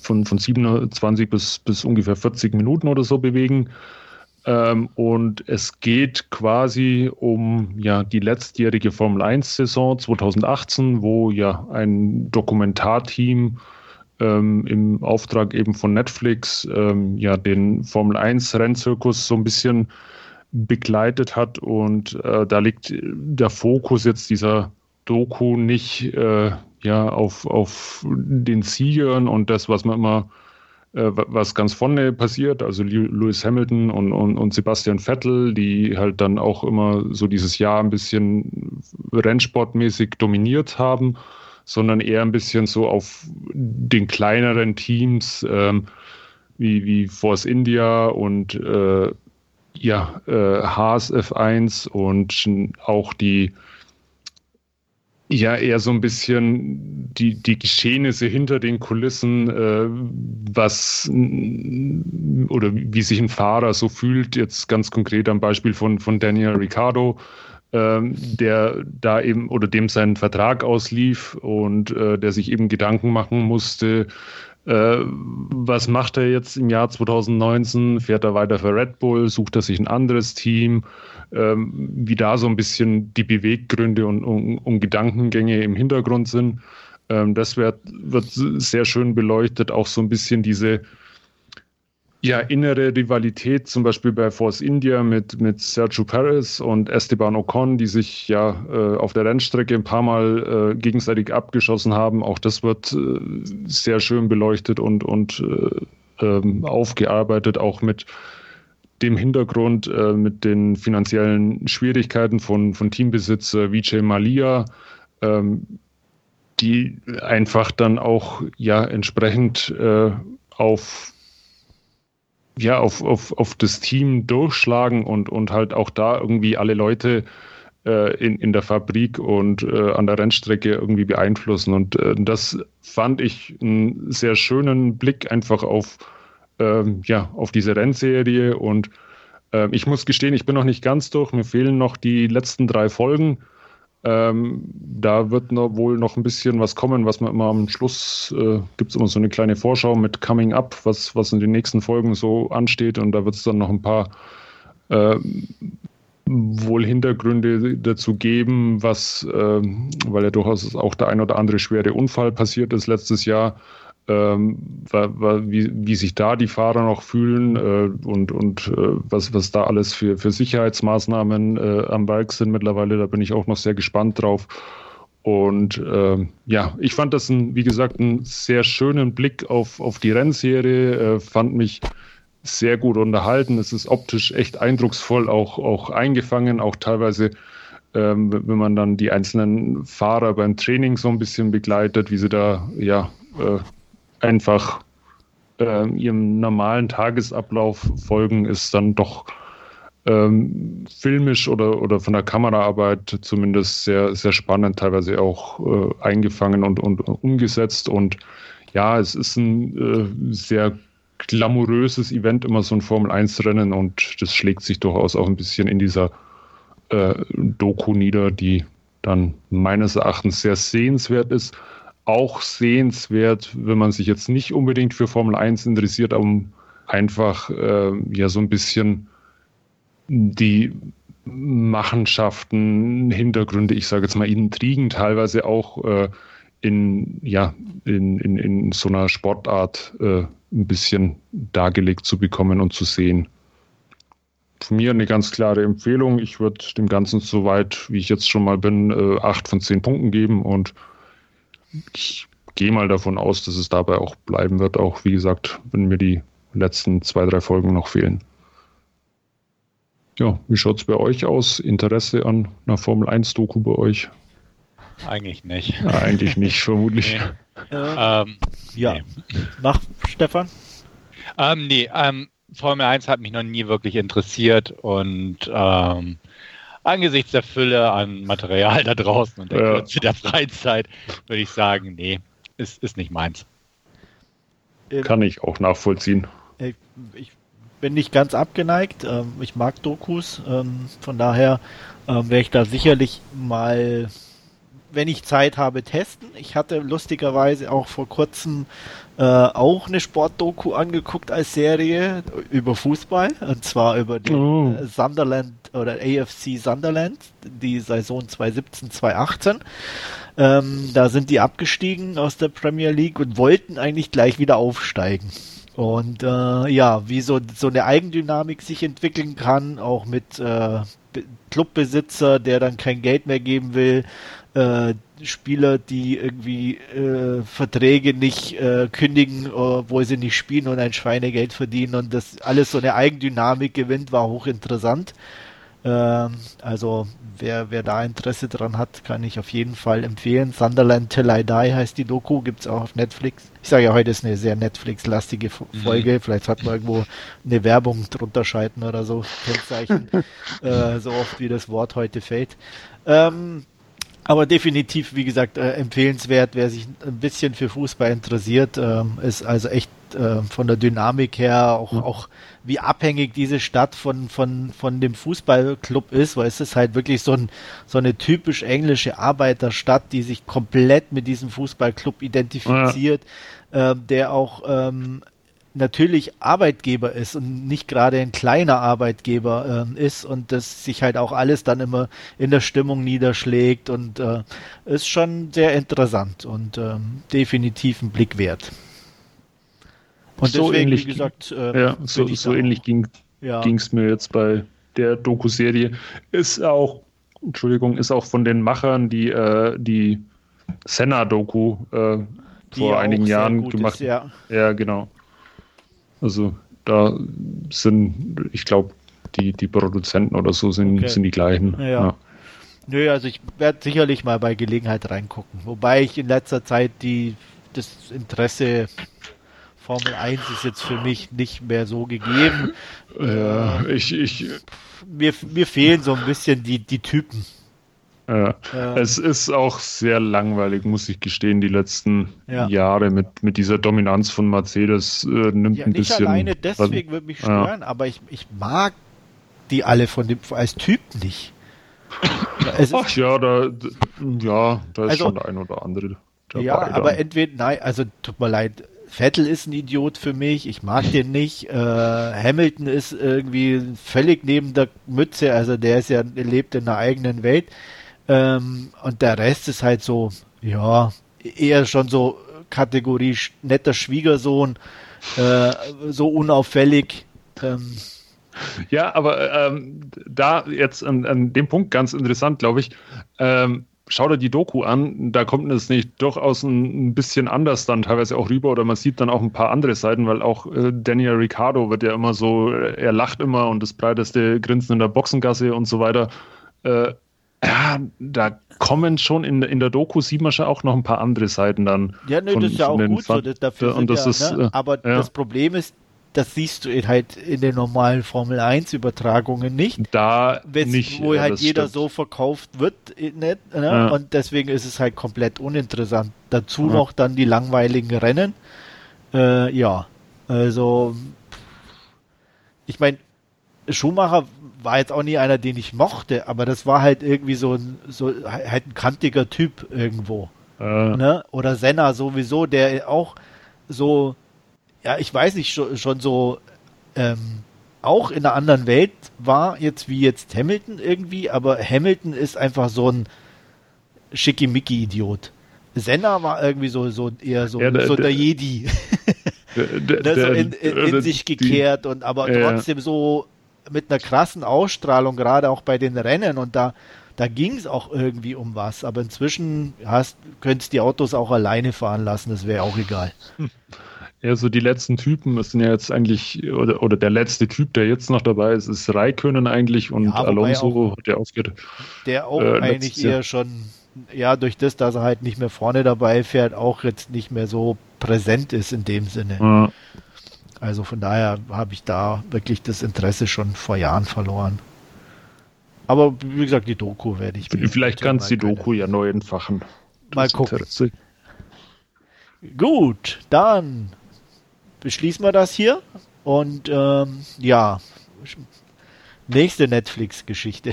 von, von 27 bis, bis ungefähr 40 Minuten oder so bewegen. Ähm, und es geht quasi um ja, die letztjährige Formel 1-Saison 2018, wo ja ein Dokumentarteam ähm, im Auftrag eben von Netflix ähm, ja den Formel 1-Rennzirkus so ein bisschen begleitet hat. Und äh, da liegt der Fokus jetzt dieser Doku nicht äh, ja, auf, auf den Siegern und das, was man immer, äh, was ganz vorne passiert, also Lewis Hamilton und, und, und Sebastian Vettel, die halt dann auch immer so dieses Jahr ein bisschen rennsportmäßig dominiert haben, sondern eher ein bisschen so auf den kleineren Teams ähm, wie, wie Force India und äh, ja, äh, Haas F1 und auch die ja, eher so ein bisschen die, die Geschehnisse hinter den Kulissen, äh, was oder wie sich ein Fahrer so fühlt, jetzt ganz konkret am Beispiel von, von Daniel Ricciardo, äh, der da eben oder dem sein Vertrag auslief und äh, der sich eben Gedanken machen musste, äh, was macht er jetzt im Jahr 2019? Fährt er weiter für Red Bull? Sucht er sich ein anderes Team? Ähm, wie da so ein bisschen die Beweggründe und, und, und Gedankengänge im Hintergrund sind. Ähm, das wird, wird sehr schön beleuchtet. Auch so ein bisschen diese ja, innere Rivalität, zum Beispiel bei Force India mit, mit Sergio Perez und Esteban Ocon, die sich ja äh, auf der Rennstrecke ein paar Mal äh, gegenseitig abgeschossen haben. Auch das wird äh, sehr schön beleuchtet und, und äh, ähm, aufgearbeitet, auch mit dem Hintergrund äh, mit den finanziellen Schwierigkeiten von, von Teambesitzer Vijay Malia, ähm, die einfach dann auch ja entsprechend äh, auf ja, auf, auf, auf das Team durchschlagen und, und halt auch da irgendwie alle Leute äh, in, in der Fabrik und äh, an der Rennstrecke irgendwie beeinflussen. Und äh, das fand ich einen sehr schönen Blick einfach auf, ähm, ja, auf diese Rennserie. Und ähm, ich muss gestehen, ich bin noch nicht ganz durch. Mir fehlen noch die letzten drei Folgen. Ähm, da wird noch, wohl noch ein bisschen was kommen, was man immer am Schluss äh, gibt es immer so eine kleine Vorschau mit Coming Up, was, was in den nächsten Folgen so ansteht. Und da wird es dann noch ein paar äh, wohl Hintergründe dazu geben, was, äh, weil ja durchaus auch der ein oder andere schwere Unfall passiert ist letztes Jahr, ähm, wie, wie sich da die Fahrer noch fühlen äh, und, und äh, was, was da alles für, für Sicherheitsmaßnahmen äh, am Werk sind mittlerweile. Da bin ich auch noch sehr gespannt drauf. Und äh, ja, ich fand das, ein, wie gesagt, einen sehr schönen Blick auf, auf die Rennserie, äh, fand mich sehr gut unterhalten. Es ist optisch echt eindrucksvoll auch, auch eingefangen, auch teilweise, ähm, wenn man dann die einzelnen Fahrer beim Training so ein bisschen begleitet, wie sie da ja äh, einfach äh, ihrem normalen Tagesablauf folgen, ist dann doch ähm, filmisch oder, oder von der Kameraarbeit zumindest sehr, sehr spannend, teilweise auch äh, eingefangen und, und umgesetzt. Und ja, es ist ein äh, sehr glamouröses Event, immer so ein Formel-1-Rennen und das schlägt sich durchaus auch ein bisschen in dieser äh, Doku nieder, die dann meines Erachtens sehr sehenswert ist. Auch sehenswert, wenn man sich jetzt nicht unbedingt für Formel 1 interessiert, um einfach äh, ja so ein bisschen die Machenschaften, Hintergründe, ich sage jetzt mal Intrigen teilweise auch äh, in, ja, in, in, in so einer Sportart äh, ein bisschen dargelegt zu bekommen und zu sehen. Von mir eine ganz klare Empfehlung. Ich würde dem Ganzen so weit, wie ich jetzt schon mal bin, äh, acht von zehn Punkten geben und ich gehe mal davon aus, dass es dabei auch bleiben wird, auch wie gesagt, wenn mir die letzten zwei, drei Folgen noch fehlen. Ja, wie schaut es bei euch aus? Interesse an einer Formel 1-Doku bei euch? Eigentlich nicht. Ja, eigentlich nicht, vermutlich. Nee. Ähm, ja. Nee. Mach, Stefan? Ähm, nee, ähm, Formel 1 hat mich noch nie wirklich interessiert und ähm, angesichts der Fülle an Material da draußen und der ja. Kürze der Freizeit würde ich sagen, nee, ist, ist nicht meins. Ähm, Kann ich auch nachvollziehen. Ich, ich bin nicht ganz abgeneigt. Ähm, ich mag Dokus. Ähm, von daher werde ich da sicherlich mal wenn ich Zeit habe, testen. Ich hatte lustigerweise auch vor kurzem äh, auch eine Sportdoku angeguckt als Serie über Fußball und zwar über oh. Äh, Sunderland oder AFC Sunderland, die Saison 2017, 2018. Ähm, da sind die abgestiegen aus der Premier League und wollten eigentlich gleich wieder aufsteigen. Und äh, ja, wie so, so eine Eigendynamik sich entwickeln kann, auch mit äh, Clubbesitzer, der dann kein Geld mehr geben will, äh, Spieler, die irgendwie äh, Verträge nicht äh, kündigen, obwohl sie nicht spielen und ein Schweinegeld verdienen und das alles so eine Eigendynamik gewinnt, war hochinteressant. Ähm, also wer, wer da Interesse dran hat, kann ich auf jeden Fall empfehlen. Sunderland Till I Die heißt die Doku, gibt es auch auf Netflix. Ich sage ja, heute ist eine sehr Netflix-lastige mhm. Folge. Mhm. Vielleicht hat man irgendwo eine Werbung drunter schalten oder so, Kennzeichen, äh, so oft wie das Wort heute fällt. Ähm, aber definitiv, wie gesagt, äh, empfehlenswert, wer sich ein bisschen für Fußball interessiert, äh, ist also echt äh, von der Dynamik her auch, mhm. auch wie abhängig diese Stadt von, von, von dem Fußballclub ist, weil es ist halt wirklich so, ein, so eine typisch englische Arbeiterstadt, die sich komplett mit diesem Fußballclub identifiziert, ja. äh, der auch ähm, natürlich Arbeitgeber ist und nicht gerade ein kleiner Arbeitgeber äh, ist und das sich halt auch alles dann immer in der Stimmung niederschlägt und äh, ist schon sehr interessant und ähm, definitiv ein Blick wert. Und so deswegen, ähnlich, wie gesagt, äh, ja, so, so ähnlich ging es mir jetzt bei der Doku-Serie. Ist auch, Entschuldigung, ist auch von den Machern, die äh, die Senna-Doku äh, vor einigen Jahren gemacht. Ist, ja. ja, genau. Also da sind, ich glaube, die, die Produzenten oder so sind, okay. sind die gleichen. Ja. ja. Nö, also ich werde sicherlich mal bei Gelegenheit reingucken. Wobei ich in letzter Zeit die das Interesse Formel 1 ist jetzt für mich nicht mehr so gegeben. Ja, ich, ich mir, mir fehlen so ein bisschen die, die Typen. Ja. Es ist auch sehr langweilig, muss ich gestehen, die letzten ja. Jahre mit, mit dieser Dominanz von Mercedes äh, nimmt ja, ein nicht bisschen. alleine deswegen würde mich stören, aber ich, ich mag die alle von dem als Typ nicht. Ach ja, da, ja, da ist also, schon der ein oder andere dabei. Ja, aber dann. entweder, nein, also tut mir leid, Vettel ist ein Idiot für mich, ich mag den nicht. Äh, Hamilton ist irgendwie völlig neben der Mütze, also der ist ja lebt in einer eigenen Welt. Ähm, und der Rest ist halt so, ja, eher schon so Kategorie netter Schwiegersohn, äh, so unauffällig. Ähm, ja, aber ähm, da jetzt an, an, dem Punkt ganz interessant, glaube ich. Ähm, schau dir die Doku an, da kommt es nicht durchaus ein, ein, bisschen anders dann teilweise auch rüber oder man sieht dann auch ein paar andere Seiten, weil auch äh, Daniel Ricciardo wird ja immer so, er lacht immer und das breiteste Grinsen in der Boxengasse und so weiter. Äh, ja, da kommen schon in, in der Doku, sieht man schon auch noch ein paar andere Seiten dann. Ja, ne, das ist ja auch gut so. Das, dafür und das ja, ist, ne? Äh, Aber ja. das Problem ist, das siehst du halt in den normalen Formel 1 Übertragungen nicht. Da Wes, nicht. Wo halt jeder stimmt. so verkauft wird, äh, nicht, ne? ja. und deswegen ist es halt komplett uninteressant. Dazu ja. noch dann die langweiligen Rennen. Äh, ja, also ich meine, Schumacher war jetzt auch nie einer, den ich mochte, aber das war halt irgendwie so ein, so halt ein kantiger Typ irgendwo. Äh. Ne? Oder Senna sowieso, der auch so ja, ich weiß nicht, schon, schon so ähm, auch in einer anderen Welt war, jetzt wie jetzt Hamilton irgendwie, aber Hamilton ist einfach so ein Schickimicki-Idiot. Senna war irgendwie so, so eher so, ja, der, so der, der Jedi. Der, der, so in, in, in sich gekehrt die, und aber ja. trotzdem so mit einer krassen Ausstrahlung, gerade auch bei den Rennen und da, da ging es auch irgendwie um was. Aber inzwischen hast, könntest die Autos auch alleine fahren lassen, das wäre auch egal. Ja, so die letzten Typen, das sind ja jetzt eigentlich, oder, oder der letzte Typ, der jetzt noch dabei ist, ist Raikönnen eigentlich und ja, Alonso, auch, der aufgeht. Der auch äh, eigentlich eher schon, ja, durch das, dass er halt nicht mehr vorne dabei fährt, auch jetzt nicht mehr so präsent ist in dem Sinne. Ja. Also von daher habe ich da wirklich das Interesse schon vor Jahren verloren. Aber wie gesagt, die Doku werde ich. Vielleicht kannst du die Doku ja neu entfachen. Mal gucken. Interesse. Gut, dann beschließen wir das hier. Und ähm, ja, nächste Netflix-Geschichte.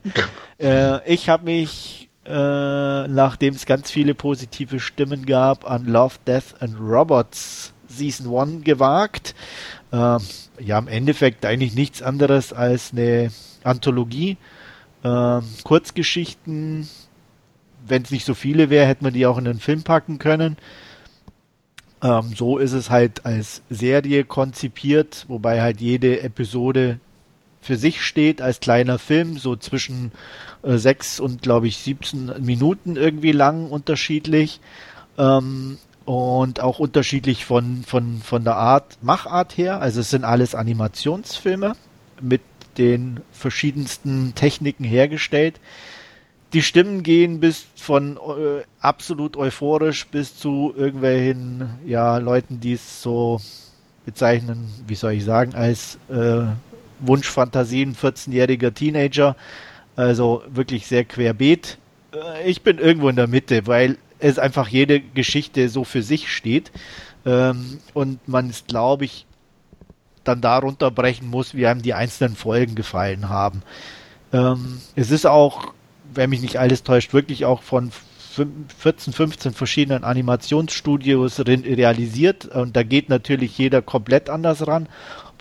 äh, ich habe mich, äh, nachdem es ganz viele positive Stimmen gab, an Love, Death and Robots Season 1 gewagt. Äh, ja, im Endeffekt eigentlich nichts anderes als eine Anthologie. Äh, Kurzgeschichten. Wenn es nicht so viele wäre, hätte man die auch in einen Film packen können. Ähm, so ist es halt als Serie konzipiert, wobei halt jede Episode für sich steht als kleiner Film, so zwischen äh, 6 und glaube ich 17 Minuten irgendwie lang unterschiedlich. Ähm, und auch unterschiedlich von, von, von der Art, Machart her. Also es sind alles Animationsfilme mit den verschiedensten Techniken hergestellt die Stimmen gehen bis von äh, absolut euphorisch bis zu irgendwelchen ja, Leuten, die es so bezeichnen, wie soll ich sagen, als äh, Wunschfantasien 14-jähriger Teenager. Also wirklich sehr querbeet. Äh, ich bin irgendwo in der Mitte, weil es einfach jede Geschichte so für sich steht. Ähm, und man es, glaube ich, dann darunter brechen muss, wie einem die einzelnen Folgen gefallen haben. Ähm, es ist auch wenn mich nicht alles täuscht, wirklich auch von 14, 15 verschiedenen Animationsstudios realisiert. Und da geht natürlich jeder komplett anders ran.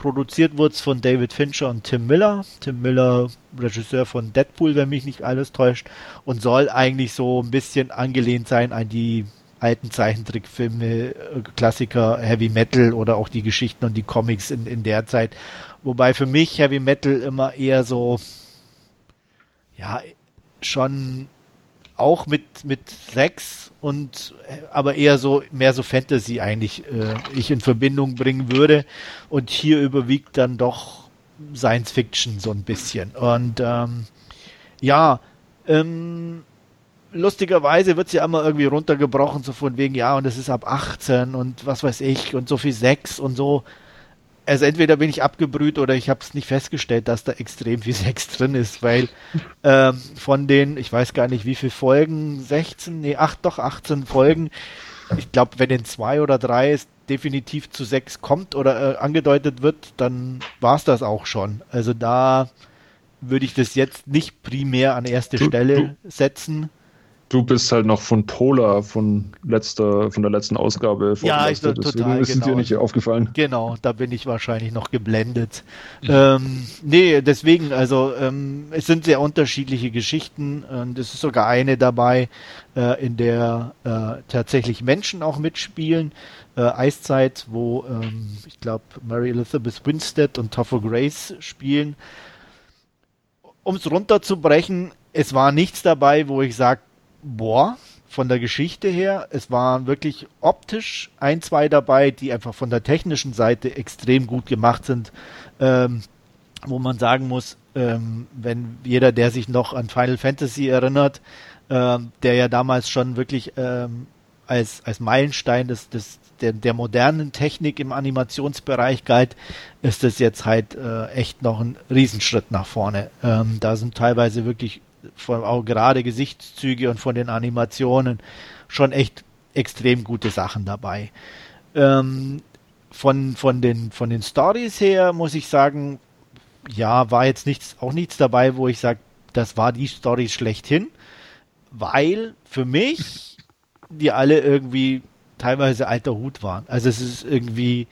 Produziert wurde es von David Fincher und Tim Miller. Tim Miller, Regisseur von Deadpool, wenn mich nicht alles täuscht. Und soll eigentlich so ein bisschen angelehnt sein an die alten Zeichentrickfilme, äh, Klassiker Heavy Metal oder auch die Geschichten und die Comics in, in der Zeit. Wobei für mich Heavy Metal immer eher so, ja, schon auch mit, mit sechs und aber eher so mehr so Fantasy eigentlich äh, ich in Verbindung bringen würde. Und hier überwiegt dann doch Science Fiction so ein bisschen. Und ähm, ja, ähm, lustigerweise wird sie ja immer irgendwie runtergebrochen, so von wegen, ja, und es ist ab 18 und was weiß ich und so viel Sex und so. Also entweder bin ich abgebrüht oder ich habe es nicht festgestellt, dass da extrem viel Sex drin ist, weil ähm, von den, ich weiß gar nicht wie viele Folgen, 16, nee, 8, doch 18 Folgen, ich glaube, wenn in zwei oder drei es definitiv zu sechs kommt oder äh, angedeutet wird, dann war es das auch schon. Also da würde ich das jetzt nicht primär an erste du, Stelle du, setzen. Du bist halt noch von Polar von letzter, von der letzten Ausgabe. Ja, ich total. Deswegen ist genau. dir nicht aufgefallen. Genau, da bin ich wahrscheinlich noch geblendet. Ähm, nee, deswegen, also ähm, es sind sehr unterschiedliche Geschichten. Und es ist sogar eine dabei, äh, in der äh, tatsächlich Menschen auch mitspielen. Äh, Eiszeit, wo ähm, ich glaube Mary Elizabeth Winstead und Topher Grace spielen. Um es runterzubrechen, es war nichts dabei, wo ich sage, boah, von der Geschichte her. Es waren wirklich optisch ein, zwei dabei, die einfach von der technischen Seite extrem gut gemacht sind. Ähm, wo man sagen muss, ähm, wenn jeder, der sich noch an Final Fantasy erinnert, ähm, der ja damals schon wirklich ähm, als, als Meilenstein des, des, der, der modernen Technik im Animationsbereich galt, ist das jetzt halt äh, echt noch ein Riesenschritt nach vorne. Ähm, da sind teilweise wirklich von auch gerade Gesichtszüge und von den Animationen schon echt extrem gute Sachen dabei. Ähm, von, von den, von den Stories her muss ich sagen, ja, war jetzt nichts, auch nichts dabei, wo ich sage, das war die Story schlechthin, weil für mich die alle irgendwie teilweise alter Hut waren. Also es ist irgendwie,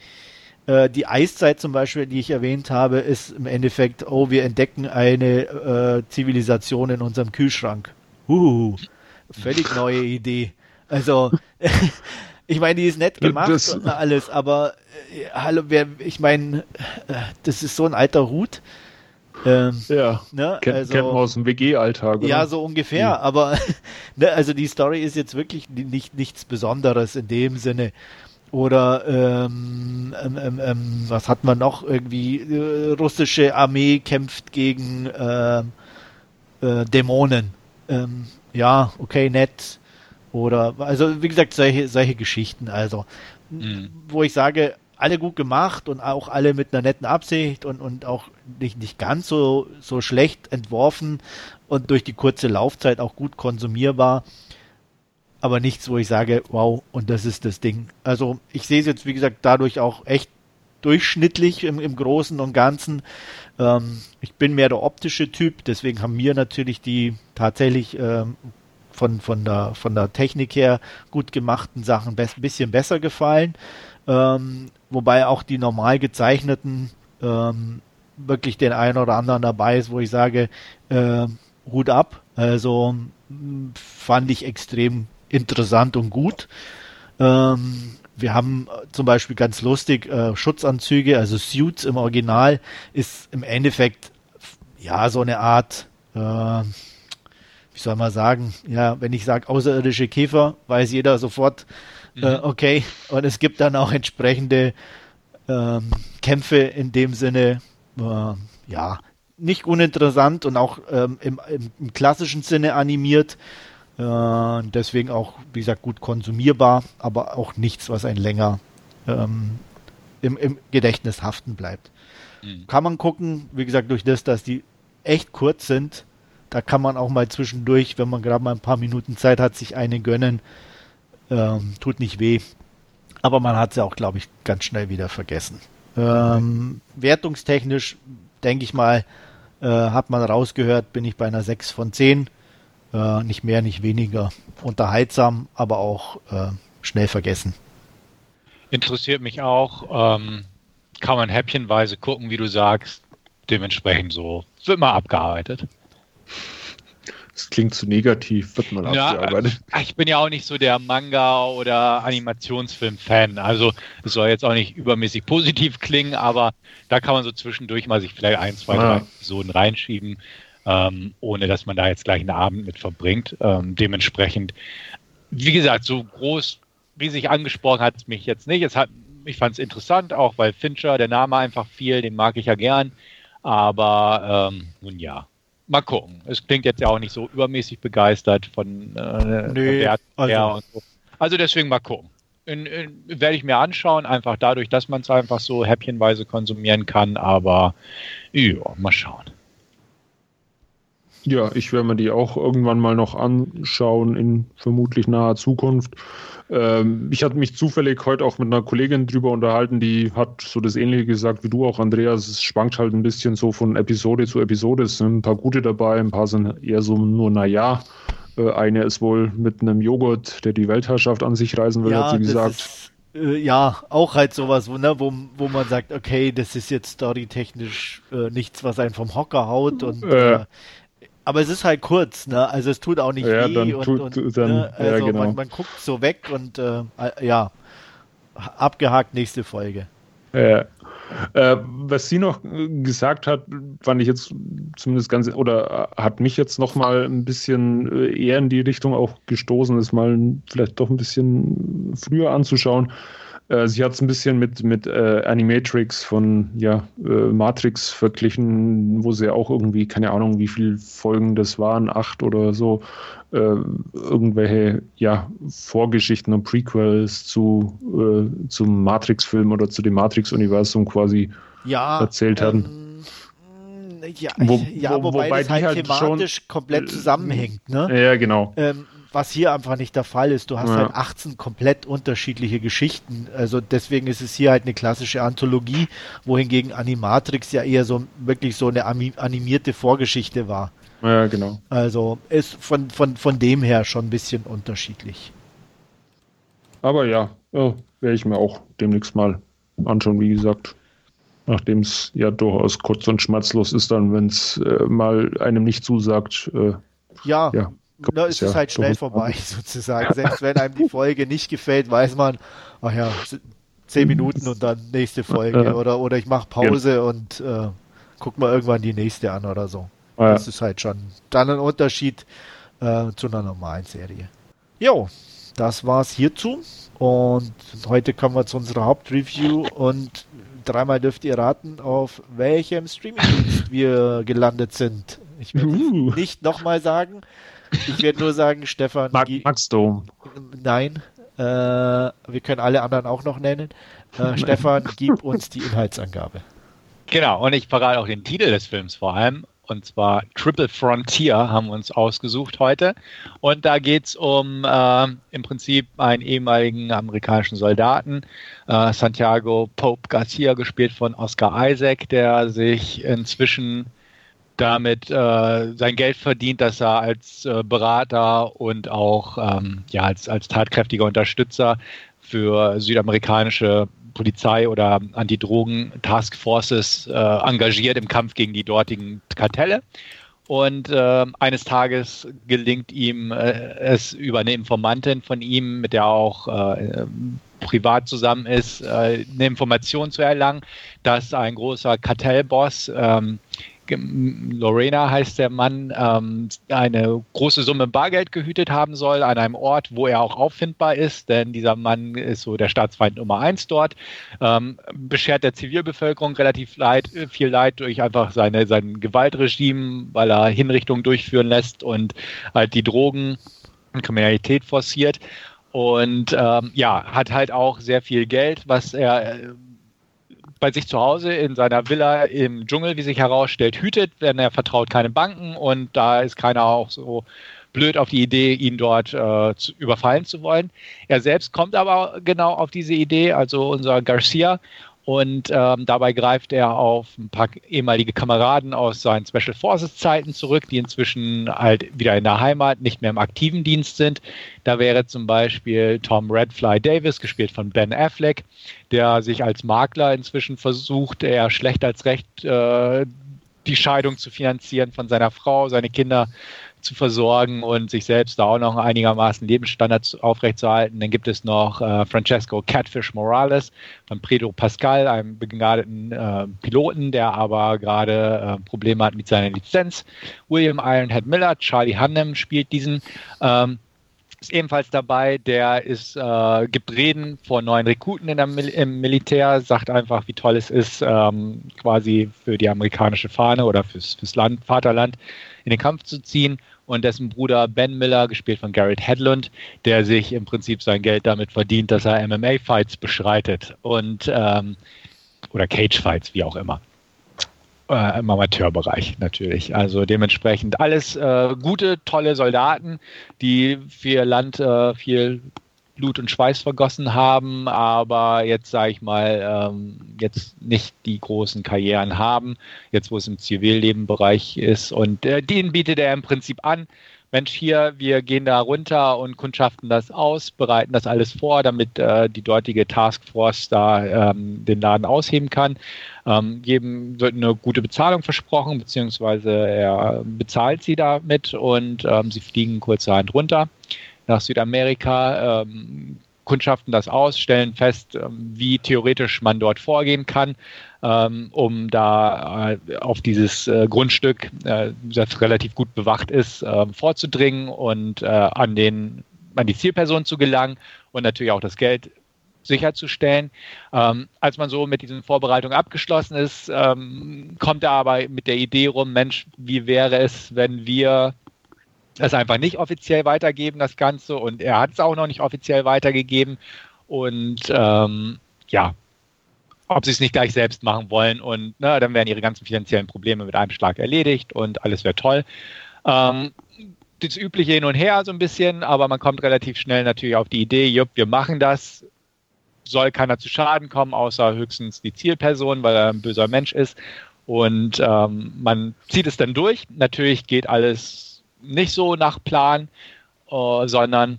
äh, die Eiszeit zum Beispiel, die ich erwähnt habe, ist im Endeffekt, oh, wir entdecken eine äh, Zivilisation in unserem Kühlschrank. Uh, völlig neue Idee. Also, ich meine, die ist nett gemacht das, und alles, aber äh, hallo, wer, ich meine, äh, das ist so ein alter Hut. Ähm, ja, ne, kennt, also, kennt man aus dem WG-Alltag. Ja, so ungefähr, ja. aber ne, also die Story ist jetzt wirklich nicht, nichts Besonderes in dem Sinne. Oder ähm, ähm, ähm, ähm, was hat man noch? Irgendwie äh, russische Armee kämpft gegen äh, äh, Dämonen. Ähm, ja, okay, nett. Oder also wie gesagt, solche, solche Geschichten. Also, mhm. wo ich sage, alle gut gemacht und auch alle mit einer netten Absicht und, und auch nicht, nicht ganz so, so schlecht entworfen und durch die kurze Laufzeit auch gut konsumierbar aber nichts, wo ich sage, wow, und das ist das Ding. Also ich sehe es jetzt, wie gesagt, dadurch auch echt durchschnittlich im, im Großen und Ganzen. Ähm, ich bin mehr der optische Typ, deswegen haben mir natürlich die tatsächlich ähm, von, von, der, von der Technik her gut gemachten Sachen ein bisschen besser gefallen. Ähm, wobei auch die normal gezeichneten ähm, wirklich den einen oder anderen dabei ist, wo ich sage, äh, Hut ab. Also fand ich extrem interessant und gut. Ähm, wir haben zum Beispiel ganz lustig äh, Schutzanzüge, also Suits im Original ist im Endeffekt ja so eine Art, äh, wie soll man sagen, ja, wenn ich sage außerirdische Käfer, weiß jeder sofort, äh, mhm. okay, und es gibt dann auch entsprechende ähm, Kämpfe in dem Sinne, äh, ja, nicht uninteressant und auch ähm, im, im klassischen Sinne animiert. Äh, deswegen auch, wie gesagt, gut konsumierbar, aber auch nichts, was ein länger ähm, im, im, Gedächtnis haften bleibt. Mhm. Kann man gucken, wie gesagt, durch das, dass die echt kurz sind, da kann man auch mal zwischendurch, wenn man gerade mal ein paar Minuten Zeit hat, sich eine gönnen. Ähm, tut nicht weh. Aber man hat sie auch, glaube ich, ganz schnell wieder vergessen. Ähm, wertungstechnisch, denke ich mal, äh, hat man rausgehört, bin ich bei einer 6 von 10. Äh, nicht mehr, nicht weniger. Unterhaltsam, aber auch äh, schnell vergessen. Interessiert mich auch. Ähm, kann man häppchenweise gucken, wie du sagst. Dementsprechend so. Es wird mal abgearbeitet. Das klingt zu negativ, wird man ja, abgearbeitet. Äh, ich bin ja auch nicht so der Manga- oder Animationsfilm-Fan. Also es soll jetzt auch nicht übermäßig positiv klingen, aber da kann man so zwischendurch mal sich vielleicht ein, zwei, ah. drei Episoden reinschieben. Ähm, ohne dass man da jetzt gleich einen Abend mit verbringt. Ähm, dementsprechend, wie gesagt, so groß, wie sich angesprochen hat es mich jetzt nicht. Es hat, ich fand es interessant, auch weil Fincher, der Name einfach viel, den mag ich ja gern. Aber ähm, nun ja, mal gucken. Es klingt jetzt ja auch nicht so übermäßig begeistert von äh, nee, der also. so. Also deswegen mal gucken. In, in, werde ich mir anschauen, einfach dadurch, dass man es einfach so häppchenweise konsumieren kann, aber ja, mal schauen. Ja, ich werde mir die auch irgendwann mal noch anschauen in vermutlich naher Zukunft. Ähm, ich hatte mich zufällig heute auch mit einer Kollegin drüber unterhalten, die hat so das Ähnliche gesagt wie du auch, Andreas. Es schwankt halt ein bisschen so von Episode zu Episode. Es sind ein paar gute dabei, ein paar sind eher so nur naja. Äh, eine ist wohl mit einem Joghurt, der die Weltherrschaft an sich reisen will, Ja, hat sie gesagt. äh, ja, auch halt sowas, wo, ne, wo, wo man sagt, okay, das ist jetzt storytechnisch äh, nichts, was einen vom Hocker haut und Äh. äh, aber es ist halt kurz, ne? Also es tut auch nicht Ja, weh dann und, tut- und dann- ne? ja, also genau. man, man guckt so weg und äh, äh, ja, abgehakt nächste Folge. Äh, äh, was sie noch gesagt hat, fand ich jetzt zumindest ganz, oder äh, hat mich jetzt noch mal ein bisschen äh, eher in die Richtung auch gestoßen, es mal vielleicht doch ein bisschen früher anzuschauen. Äh, sie hat es ein bisschen mit, mit äh, Animatrix von ja, äh, Matrix verglichen, wo sie auch irgendwie, keine Ahnung, wie viele Folgen das waren, acht oder so, äh, irgendwelche ja, Vorgeschichten und Prequels zu, äh, zum Matrix-Film oder zu dem Matrix-Universum quasi Ja, erzählt hatten. ähm, ja, Wo- ja, wo- wobei, wobei das halt halt thematisch komplett zusammenhängt, ne? Ja, genau. Ähm, was hier einfach nicht der Fall ist. Du hast Ja. halt 18 komplett unterschiedliche Geschichten. Also deswegen ist es hier halt eine klassische Anthologie, wohingegen Animatrix ja eher so wirklich so eine animierte Vorgeschichte war. Ja, genau. Also ist von, von, von dem her schon ein bisschen unterschiedlich. Aber ja, ja werde ich mir auch demnächst mal anschauen, wie gesagt. Nachdem es ja durchaus kurz und schmerzlos ist, dann, wenn es äh, mal einem nicht zusagt, äh, Ja, ja. Da ist ja es halt schnell vorbei sozusagen. Selbst wenn einem die Folge nicht gefällt, weiß man, ach ja, zehn Minuten und dann nächste Folge. Ja. Oder, oder ich mache Pause und äh, guck mal irgendwann die nächste an oder so. Ah, ja. Das ist halt schon dann ein Unterschied äh, zu einer normalen Serie. Jo, das war's hierzu. Und heute kommen wir zu unserer Hauptreview und dreimal dürft ihr raten, auf welchem Streamingdienst wir gelandet sind. Ich werde Uh. nicht nochmal sagen. Ich werde nur sagen, Stefan, Max, gi- Max Dome. nein, äh, wir können alle anderen auch noch nennen. Äh, Stefan, gib uns die Inhaltsangabe. Genau, und ich verrate auch den Titel des Films vor allem. Und zwar Triple Frontier haben wir uns ausgesucht heute. Und da geht es um äh, im Prinzip einen ehemaligen amerikanischen Soldaten, äh, Santiago Pope Garcia, gespielt von Oscar Isaac, der sich inzwischen damit äh, sein Geld verdient, dass er als äh, Berater und auch ähm, ja, als, als tatkräftiger Unterstützer für südamerikanische Polizei oder Antidrogen-Taskforces äh, engagiert im Kampf gegen die dortigen Kartelle. Und äh, eines Tages gelingt ihm äh, es über eine Informantin von ihm, mit der er auch äh, privat zusammen ist, äh, eine Information zu erlangen, dass ein großer Kartellboss, ähm, Lorena heißt der Mann, ähm, eine große Summe Bargeld gehütet haben soll an einem Ort, wo er auch auffindbar ist, denn dieser Mann ist so der Staatsfeind Nummer eins dort, ähm, beschert der Zivilbevölkerung relativ leid, viel Leid durch einfach seine, sein Gewaltregime, weil er Hinrichtungen durchführen lässt und halt die Drogen und Kriminalität forciert. Und ähm, ja, hat halt auch sehr viel Geld, was er äh, bei sich zu Hause in seiner Villa im Dschungel, wie sich herausstellt, hütet, denn er vertraut keine Banken und da ist keiner auch so blöd auf die Idee, ihn dort äh, zu, überfallen zu wollen. Er selbst kommt aber genau auf diese Idee, also unser Garcia. Und ähm, dabei greift er auf ein paar ehemalige Kameraden aus seinen Special Forces Zeiten zurück, die inzwischen halt wieder in der Heimat, nicht mehr im aktiven Dienst sind. Da wäre zum Beispiel Tom Redfly Davis, gespielt von Ben Affleck, der sich als Makler inzwischen versucht, eher schlecht als recht äh, die Scheidung zu finanzieren von seiner Frau, seine Kinder zu versorgen und sich selbst da auch noch einigermaßen Lebensstandard aufrechtzuerhalten. Dann gibt es noch äh, Francesco Catfish Morales von Pedro Pascal, einem begnadeten äh, Piloten, der aber gerade äh, Probleme hat mit seiner Lizenz. William Ironhead Miller, Charlie Hunnam spielt diesen. Ähm, ist ebenfalls dabei. Der ist, äh, gibt Reden vor neuen Rekruten Mil im Militär, sagt einfach, wie toll es ist, ähm, quasi für die amerikanische Fahne oder fürs, fürs Land, Vaterland in den Kampf zu ziehen und dessen Bruder Ben Miller, gespielt von Garrett Hedlund, der sich im Prinzip sein Geld damit verdient, dass er MMA-Fights beschreitet und ähm, oder Cage-Fights, wie auch immer. Äh, Im Amateurbereich natürlich. Also dementsprechend alles äh, gute, tolle Soldaten, die für ihr Land äh, viel Blut und Schweiß vergossen haben, aber jetzt sage ich mal, ähm, jetzt nicht die großen Karrieren haben, jetzt wo es im Zivillebenbereich ist. Und äh, den bietet er im Prinzip an. Mensch, hier, wir gehen da runter und kundschaften das aus, bereiten das alles vor, damit äh, die dortige Taskforce da ähm, den Laden ausheben kann. Ähm, jedem wird eine gute Bezahlung versprochen, beziehungsweise er bezahlt sie damit und ähm, sie fliegen kurzerhand runter nach Südamerika, ähm, kundschaften das aus, stellen fest, ähm, wie theoretisch man dort vorgehen kann, ähm, um da äh, auf dieses äh, Grundstück, äh, das relativ gut bewacht ist, äh, vorzudringen und an, den, an die Zielperson zu gelangen und natürlich auch das Geld sicherzustellen. Ähm, als man so mit diesen Vorbereitungen abgeschlossen ist, ähm, kommt er aber mit der Idee rum, Mensch, wie wäre es, wenn wir das einfach nicht offiziell weitergeben, das Ganze. Und er hat es auch noch nicht offiziell weitergegeben. Und ähm, ja, ob sie es nicht gleich selbst machen wollen. Und na, dann werden ihre ganzen finanziellen Probleme mit einem Schlag erledigt und alles wäre toll. Ähm, das übliche hin und her so ein bisschen, aber man kommt relativ schnell natürlich auf die Idee, jupp, wir machen das. Soll keiner zu Schaden kommen, außer höchstens die Zielperson, weil er ein böser Mensch ist. Und ähm, man zieht es dann durch. Natürlich geht alles nicht so nach Plan, äh, sondern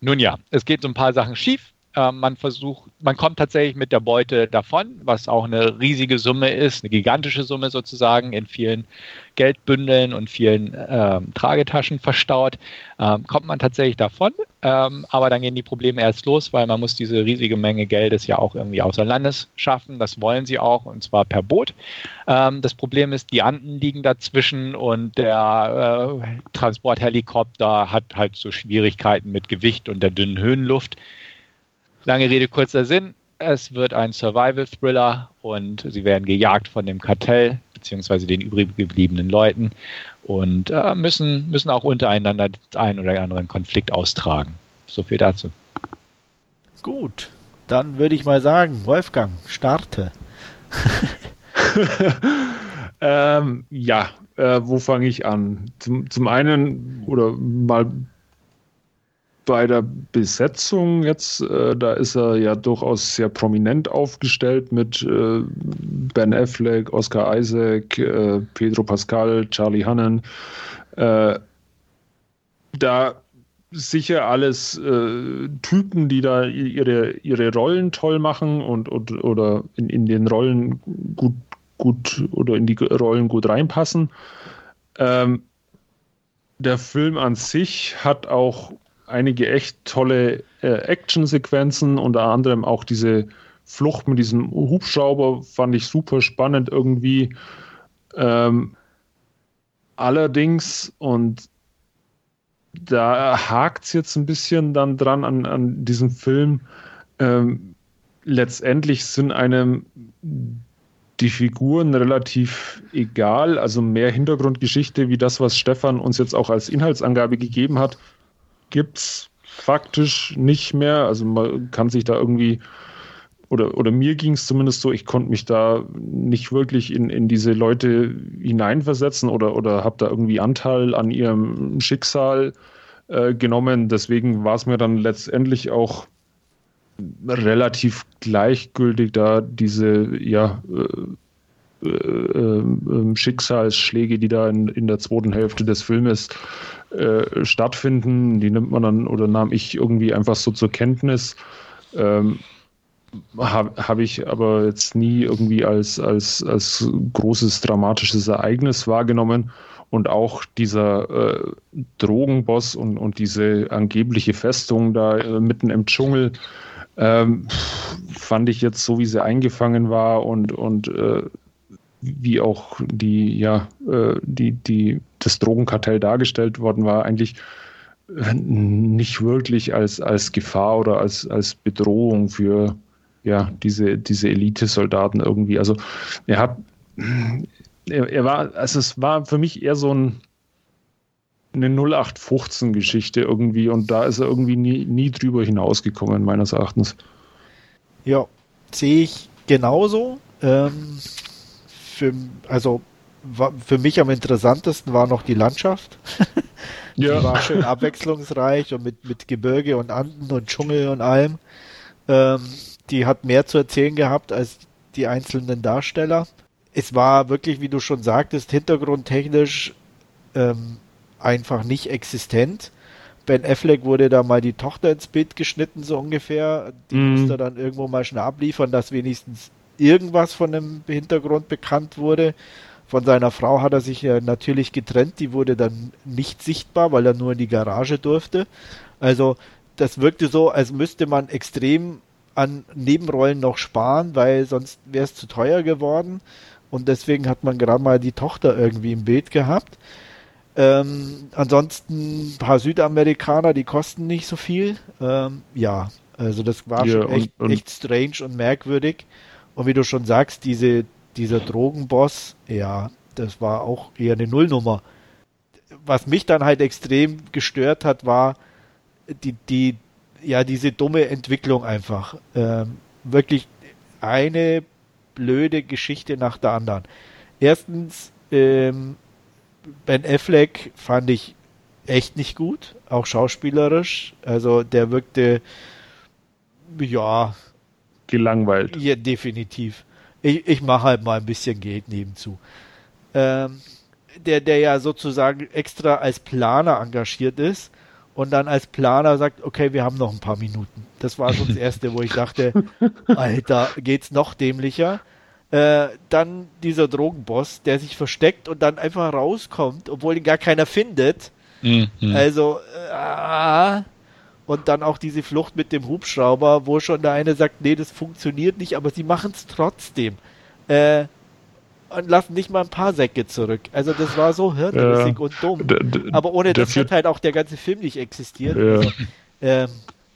nun ja, es geht so ein paar Sachen schief. Äh, man versucht, man kommt tatsächlich mit der Beute davon, was auch eine riesige Summe ist, eine gigantische Summe sozusagen in vielen Geldbündeln und vielen äh, Tragetaschen verstaut, ähm, kommt man tatsächlich davon. Ähm, aber dann gehen die Probleme erst los, weil man muss diese riesige Menge Geldes ja auch irgendwie außer Landes schaffen. Das wollen sie auch und zwar per Boot. Ähm, das Problem ist, die Anden liegen dazwischen und der äh, Transporthelikopter hat halt so Schwierigkeiten mit Gewicht und der dünnen Höhenluft. Lange Rede, kurzer Sinn. Es wird ein Survival-Thriller und sie werden gejagt von dem Kartell beziehungsweise den übrig gebliebenen Leuten und äh, müssen, müssen auch untereinander einen oder anderen Konflikt austragen. So viel dazu. Gut, dann würde ich mal sagen, Wolfgang, starte. ähm, ja, äh, wo fange ich an? Zum, zum einen oder mal bei der Besetzung jetzt, äh, da ist er ja durchaus sehr prominent aufgestellt mit äh, Ben Affleck, Oscar Isaac, äh, Pedro Pascal, Charlie Hannen. Äh, da sicher alles äh, Typen, die da ihre, ihre Rollen toll machen und, und oder in, in den Rollen gut, gut oder in die Rollen gut reinpassen. Ähm, der Film an sich hat auch einige echt tolle äh, Actionsequenzen, unter anderem auch diese Flucht mit diesem Hubschrauber fand ich super spannend irgendwie. Ähm, allerdings, und da hakt es jetzt ein bisschen dann dran an, an diesem Film, ähm, letztendlich sind einem die Figuren relativ egal, also mehr Hintergrundgeschichte wie das, was Stefan uns jetzt auch als Inhaltsangabe gegeben hat, gibt es faktisch nicht mehr. Also man kann sich da irgendwie, oder, oder mir ging es zumindest so, ich konnte mich da nicht wirklich in, in diese Leute hineinversetzen oder, oder habe da irgendwie Anteil an ihrem Schicksal äh, genommen. Deswegen war es mir dann letztendlich auch relativ gleichgültig, da diese ja, äh, äh, äh, Schicksalsschläge, die da in, in der zweiten Hälfte des Filmes äh, stattfinden. Die nimmt man dann oder nahm ich irgendwie einfach so zur Kenntnis. Ähm, habe hab ich aber jetzt nie irgendwie als, als, als großes dramatisches Ereignis wahrgenommen. Und auch dieser äh, Drogenboss und, und diese angebliche Festung da äh, mitten im Dschungel ähm, fand ich jetzt so, wie sie eingefangen war und, und äh, wie auch die, ja, äh, die, die, das Drogenkartell dargestellt worden war, eigentlich nicht wirklich als, als Gefahr oder als, als Bedrohung für ja, diese, diese Elite-Soldaten irgendwie. Also er hat, er, er, war, also es war für mich eher so ein, eine 0815-Geschichte irgendwie und da ist er irgendwie nie, nie drüber hinausgekommen, meines Erachtens. Ja, sehe ich genauso. Ähm, für, also für mich am interessantesten war noch die Landschaft. Ja. Die war schön abwechslungsreich und mit, mit Gebirge und Anden und Dschungel und allem. Ähm, die hat mehr zu erzählen gehabt als die einzelnen Darsteller. Es war wirklich, wie du schon sagtest, hintergrundtechnisch ähm, einfach nicht existent. Ben Affleck wurde da mal die Tochter ins Bild geschnitten, so ungefähr. Die mm. musste dann irgendwo mal schnell abliefern, dass wenigstens irgendwas von dem Hintergrund bekannt wurde. Von seiner Frau hat er sich ja natürlich getrennt, die wurde dann nicht sichtbar, weil er nur in die Garage durfte. Also das wirkte so, als müsste man extrem an Nebenrollen noch sparen, weil sonst wäre es zu teuer geworden. Und deswegen hat man gerade mal die Tochter irgendwie im Bild gehabt. Ähm, ansonsten ein paar Südamerikaner, die kosten nicht so viel. Ähm, ja, also das war ja, schon echt, und, und echt strange und merkwürdig. Und wie du schon sagst, diese dieser Drogenboss, ja, das war auch eher eine Nullnummer. Was mich dann halt extrem gestört hat, war die, die, ja, diese dumme Entwicklung einfach. Ähm, wirklich eine blöde Geschichte nach der anderen. Erstens, ähm, Ben Affleck fand ich echt nicht gut, auch schauspielerisch. Also der wirkte, ja. Gelangweilt. Ja, definitiv ich, ich mache halt mal ein bisschen Geld nebenzu. Ähm, der, der ja sozusagen extra als Planer engagiert ist und dann als Planer sagt, okay, wir haben noch ein paar Minuten. Das war so das Erste, wo ich dachte, Alter, geht's noch dämlicher? Äh, dann dieser Drogenboss, der sich versteckt und dann einfach rauskommt, obwohl ihn gar keiner findet. Mhm. Also, äh, und dann auch diese Flucht mit dem Hubschrauber, wo schon der eine sagt, nee, das funktioniert nicht, aber sie machen es trotzdem. Äh, und lassen nicht mal ein paar Säcke zurück. Also das war so hirnrissig ja, und dumm. Aber ohne das hat halt auch der ganze Film nicht existiert. Ja. Also, äh,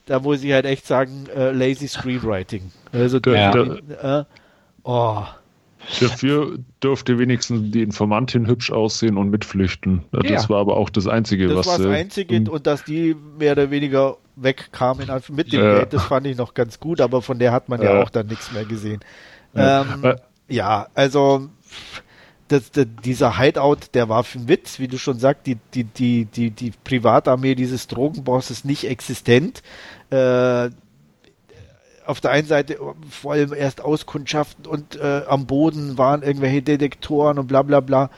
da muss ich halt echt sagen, äh, lazy Screenwriting. Also der, der, äh, oh. Dafür dürfte wenigstens die Informantin hübsch aussehen und mitflüchten. Das ja. war aber auch das Einzige, das was. Das war das Einzige hm. und dass die mehr oder weniger wegkam in, mit dem ja. Geld, das fand ich noch ganz gut, aber von der hat man ja, ja auch dann nichts mehr gesehen. Ähm, äh. ja, also das, das, dieser Hideout, der war für ein Witz, wie du schon sagst, die, die, die, die, die Privatarmee dieses Drogenbosses nicht existent. Äh, auf der einen Seite vor allem erst Auskundschaften und äh, am Boden waren irgendwelche Detektoren und bla bla bla.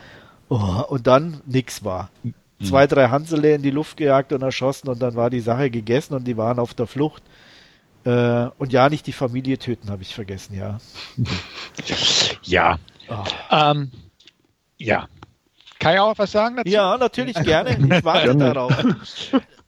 Oh, und dann nix war. Mhm. Zwei, drei Hansele in die Luft gejagt und erschossen und dann war die Sache gegessen und die waren auf der Flucht. Äh, und ja, nicht die Familie töten, habe ich vergessen, ja. Ja. Oh. Ähm, ja. Kann ich auch was sagen dazu? Ja, natürlich gerne. Ich warte darauf.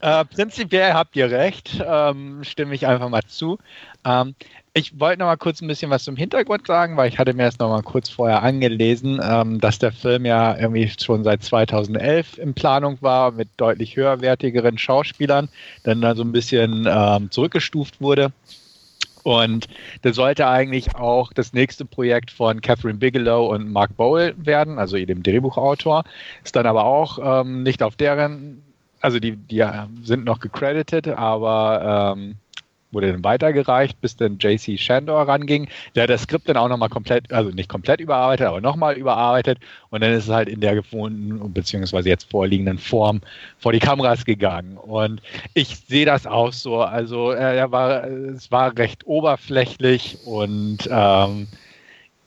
Äh, prinzipiell habt ihr recht, ähm, stimme ich einfach mal zu. Ähm, ich wollte noch mal kurz ein bisschen was zum Hintergrund sagen, weil ich hatte mir das noch mal kurz vorher angelesen, ähm, dass der Film ja irgendwie schon seit 2011 in Planung war mit deutlich höherwertigeren Schauspielern, dann da so ein bisschen ähm, zurückgestuft wurde. Und das sollte eigentlich auch das nächste Projekt von Catherine Bigelow und Mark Bowl werden, also dem Drehbuchautor. Ist dann aber auch ähm, nicht auf deren, also die, die sind noch gecredited, aber ähm, wurde dann weitergereicht, bis dann JC Shandor ranging. Der hat das Skript dann auch nochmal komplett, also nicht komplett überarbeitet, aber nochmal überarbeitet. Und dann ist es halt in der gefunden, beziehungsweise jetzt vorliegenden Form vor die Kameras gegangen. Und ich sehe das auch so. Also äh, er war, es war recht oberflächlich und ähm,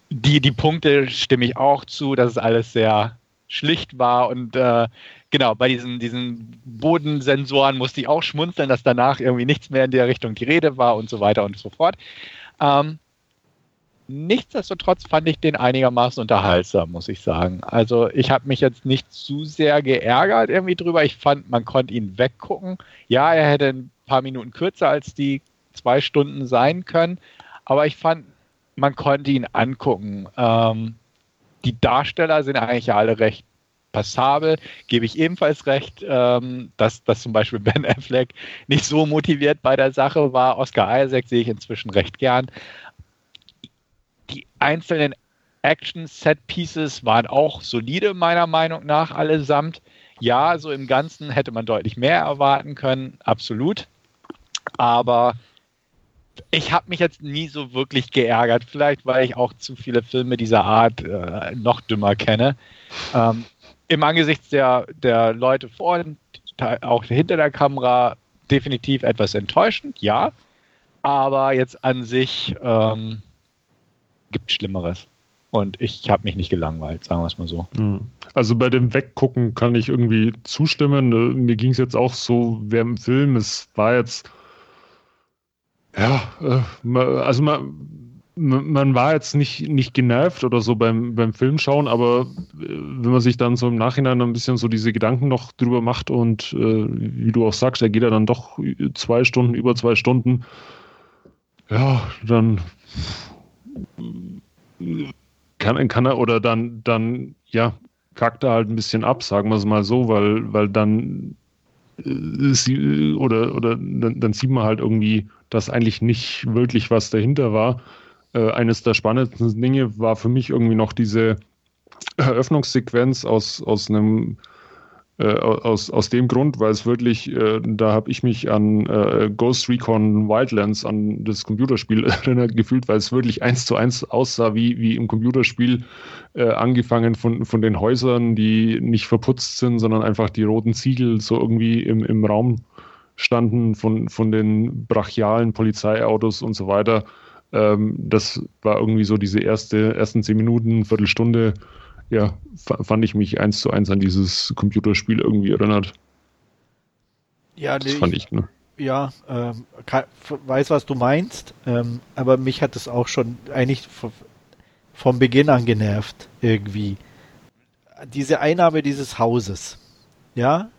die, die Punkte stimme ich auch zu, dass es alles sehr schlicht war und äh, genau, bei diesen, diesen Bodensensoren musste ich auch schmunzeln, dass danach irgendwie nichts mehr in der Richtung die Rede war und so weiter und so fort. Ähm, nichtsdestotrotz fand ich den einigermaßen unterhaltsam, muss ich sagen. Also ich habe mich jetzt nicht zu sehr geärgert irgendwie drüber. Ich fand, man konnte ihn weggucken. Ja, er hätte ein paar Minuten kürzer als die zwei Stunden sein können, aber ich fand, man konnte ihn angucken. Ähm, die Darsteller sind eigentlich alle recht passabel. Gebe ich ebenfalls recht, ähm, dass, dass zum Beispiel Ben Affleck nicht so motiviert bei der Sache war. Oscar Isaac sehe ich inzwischen recht gern. Die einzelnen Action-Set-Pieces waren auch solide, meiner Meinung nach, allesamt. Ja, so im Ganzen hätte man deutlich mehr erwarten können, absolut. Aber ich habe mich jetzt nie so wirklich geärgert. Vielleicht, weil ich auch zu viele Filme dieser Art äh, noch dümmer kenne. Ähm, Im Angesicht der, der Leute vor und auch hinter der Kamera definitiv etwas enttäuschend, ja. Aber jetzt an sich ähm, gibt Schlimmeres. Und ich habe mich nicht gelangweilt, sagen wir es mal so. Hm. Also bei dem Weggucken kann ich irgendwie zustimmen. Mir ging es jetzt auch so während dem Film. Es war jetzt ja, äh, also man, man war jetzt nicht, nicht genervt oder so beim, beim Filmschauen, aber äh, wenn man sich dann so im Nachhinein ein bisschen so diese Gedanken noch drüber macht und äh, wie du auch sagst, er geht ja dann doch zwei Stunden, über zwei Stunden, ja, dann kann, kann er oder dann, dann, ja, kackt er halt ein bisschen ab, sagen wir es mal so, weil, weil dann äh, oder, oder dann, dann sieht man halt irgendwie dass eigentlich nicht wirklich was dahinter war. Äh, eines der spannendsten Dinge war für mich irgendwie noch diese Eröffnungssequenz aus, aus einem äh, aus, aus dem Grund, weil es wirklich, äh, da habe ich mich an äh, Ghost Recon Wildlands, an das Computerspiel erinnert gefühlt, weil es wirklich eins zu eins aussah wie, wie im Computerspiel, äh, angefangen von, von den Häusern, die nicht verputzt sind, sondern einfach die roten Ziegel so irgendwie im, im Raum standen von, von den brachialen Polizeiautos und so weiter. Ähm, das war irgendwie so diese erste, ersten zehn Minuten, Viertelstunde, ja, fand ich mich eins zu eins an dieses Computerspiel irgendwie erinnert. Ja, nee, das fand ich, ne? Ja, ähm, kann, weiß, was du meinst, ähm, aber mich hat es auch schon eigentlich vom Beginn an genervt, irgendwie. Diese Einnahme dieses Hauses. Ja,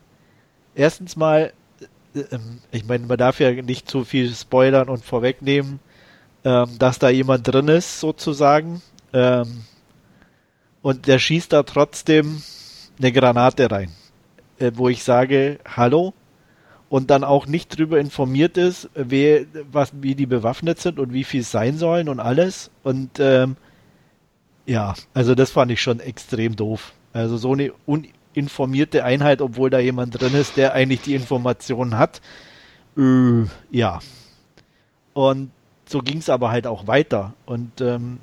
erstens mal ähm, ich meine, man darf ja nicht zu viel spoilern und vorwegnehmen, ähm, dass da jemand drin ist, sozusagen. Ähm, und der schießt da trotzdem eine Granate rein, äh, wo ich sage, hallo, und dann auch nicht drüber informiert ist, wer, was, wie die bewaffnet sind und wie viel es sein sollen und alles. Und ähm, ja, also das fand ich schon extrem doof. Also so eine un informierte Einheit, obwohl da jemand drin ist, der eigentlich die Informationen hat. Äh, ja. Und so ging es aber halt auch weiter. Und ähm,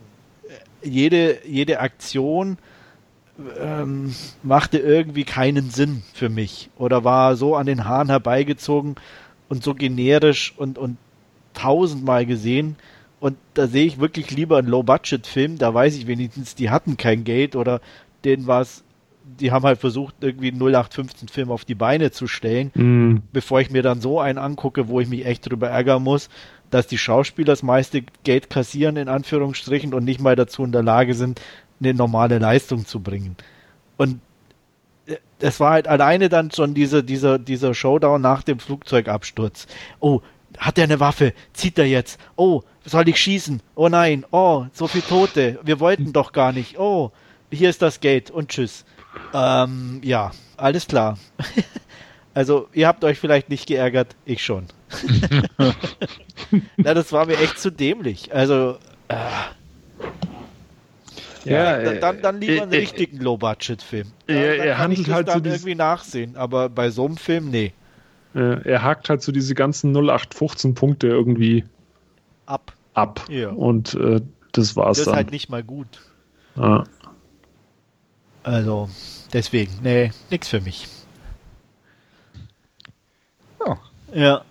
jede, jede Aktion ähm, machte irgendwie keinen Sinn für mich oder war so an den Haaren herbeigezogen und so generisch und, und tausendmal gesehen. Und da sehe ich wirklich lieber einen Low-Budget-Film, da weiß ich wenigstens, die hatten kein Geld oder denen war es die haben halt versucht, irgendwie einen 0815-Film auf die Beine zu stellen, mhm. bevor ich mir dann so einen angucke, wo ich mich echt drüber ärgern muss, dass die Schauspieler das meiste Geld kassieren, in Anführungsstrichen, und nicht mal dazu in der Lage sind, eine normale Leistung zu bringen. Und äh, es war halt alleine dann schon diese, dieser, dieser Showdown nach dem Flugzeugabsturz. Oh, hat er eine Waffe? Zieht er jetzt? Oh, soll ich schießen? Oh nein, oh, so viele Tote. Wir wollten doch gar nicht. Oh, hier ist das Geld und tschüss. Ähm, ja, alles klar. also, ihr habt euch vielleicht nicht geärgert, ich schon. Na, das war mir echt zu dämlich. Also, äh, ja, ja, dann, dann lieber einen äh, richtigen Low-Budget-Film. Da, er, er handelt halt dann so irgendwie nachsehen, aber bei so einem Film, nee. Er hakt halt so diese ganzen 0815 Punkte irgendwie ab. Ab. Ja. Und äh, das war's das dann. Das ist halt nicht mal gut. Ja. Also, deswegen, nee, nix für mich. Oh. Ja.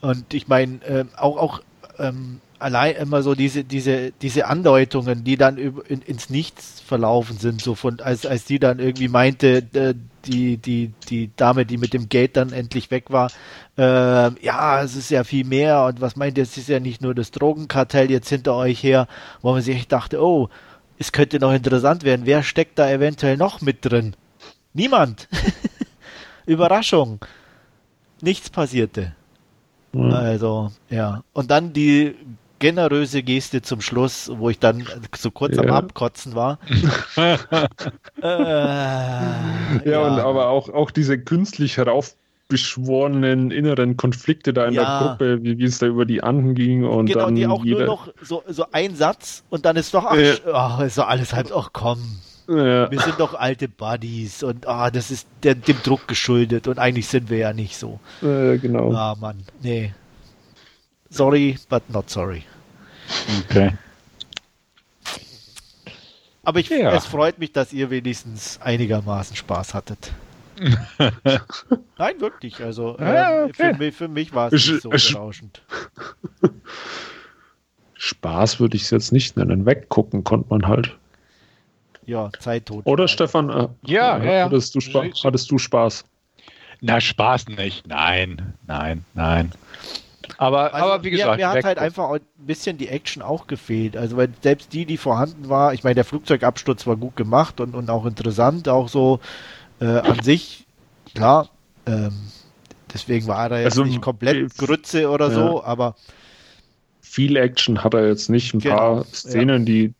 Und ich meine, äh, auch, auch ähm, allein immer so diese, diese, diese Andeutungen, die dann in, ins Nichts verlaufen sind, so von, als, als die dann irgendwie meinte, äh, die, die, die Dame, die mit dem Geld dann endlich weg war, äh, ja, es ist ja viel mehr und was meint ihr, es ist ja nicht nur das Drogenkartell jetzt hinter euch her, wo man sich echt dachte, oh, es könnte noch interessant werden, wer steckt da eventuell noch mit drin? Niemand. Überraschung. Nichts passierte. Mhm. Also, ja. Und dann die generöse Geste zum Schluss, wo ich dann so kurz ja. am Abkotzen war. äh, ja, ja, und aber auch, auch diese künstlich heraufbeschworenen inneren Konflikte da in ja. der Gruppe, wie, wie es da über die Anden ging und genau, dann die auch jeder... nur noch so, so ein Satz und dann ist doch, ach, oh, ist doch alles halt, ach komm. Ja. Wir sind doch alte Buddies und ah, das ist der, dem Druck geschuldet und eigentlich sind wir ja nicht so. Äh, genau. Ah, Mann, nee. Sorry, but not sorry. Okay. Aber ich, ja. es freut mich, dass ihr wenigstens einigermaßen Spaß hattet. Nein, wirklich. Also ja, ähm, okay. für, mich, für, mich, war es nicht so berauschend. Spaß würde ich es jetzt nicht nennen. Weggucken konnte man halt. Ja, Zeit tot. Oder Stefan? Äh, ja, ja, ja. Hattest, du hattest du Spaß? Na, Spaß nicht. Nein, nein, nein. Aber, also aber wie gesagt, mir, mir hat halt einfach ein bisschen die Action auch gefehlt. Also weil selbst die, die vorhanden war, ich meine, der Flugzeugabsturz war gut gemacht und, und auch interessant, auch so äh, an sich, klar. Ähm, deswegen war er jetzt also, nicht komplett Grütze oder ja. so, aber viel Action hat er jetzt nicht. Ein genau, paar Szenen, ja. die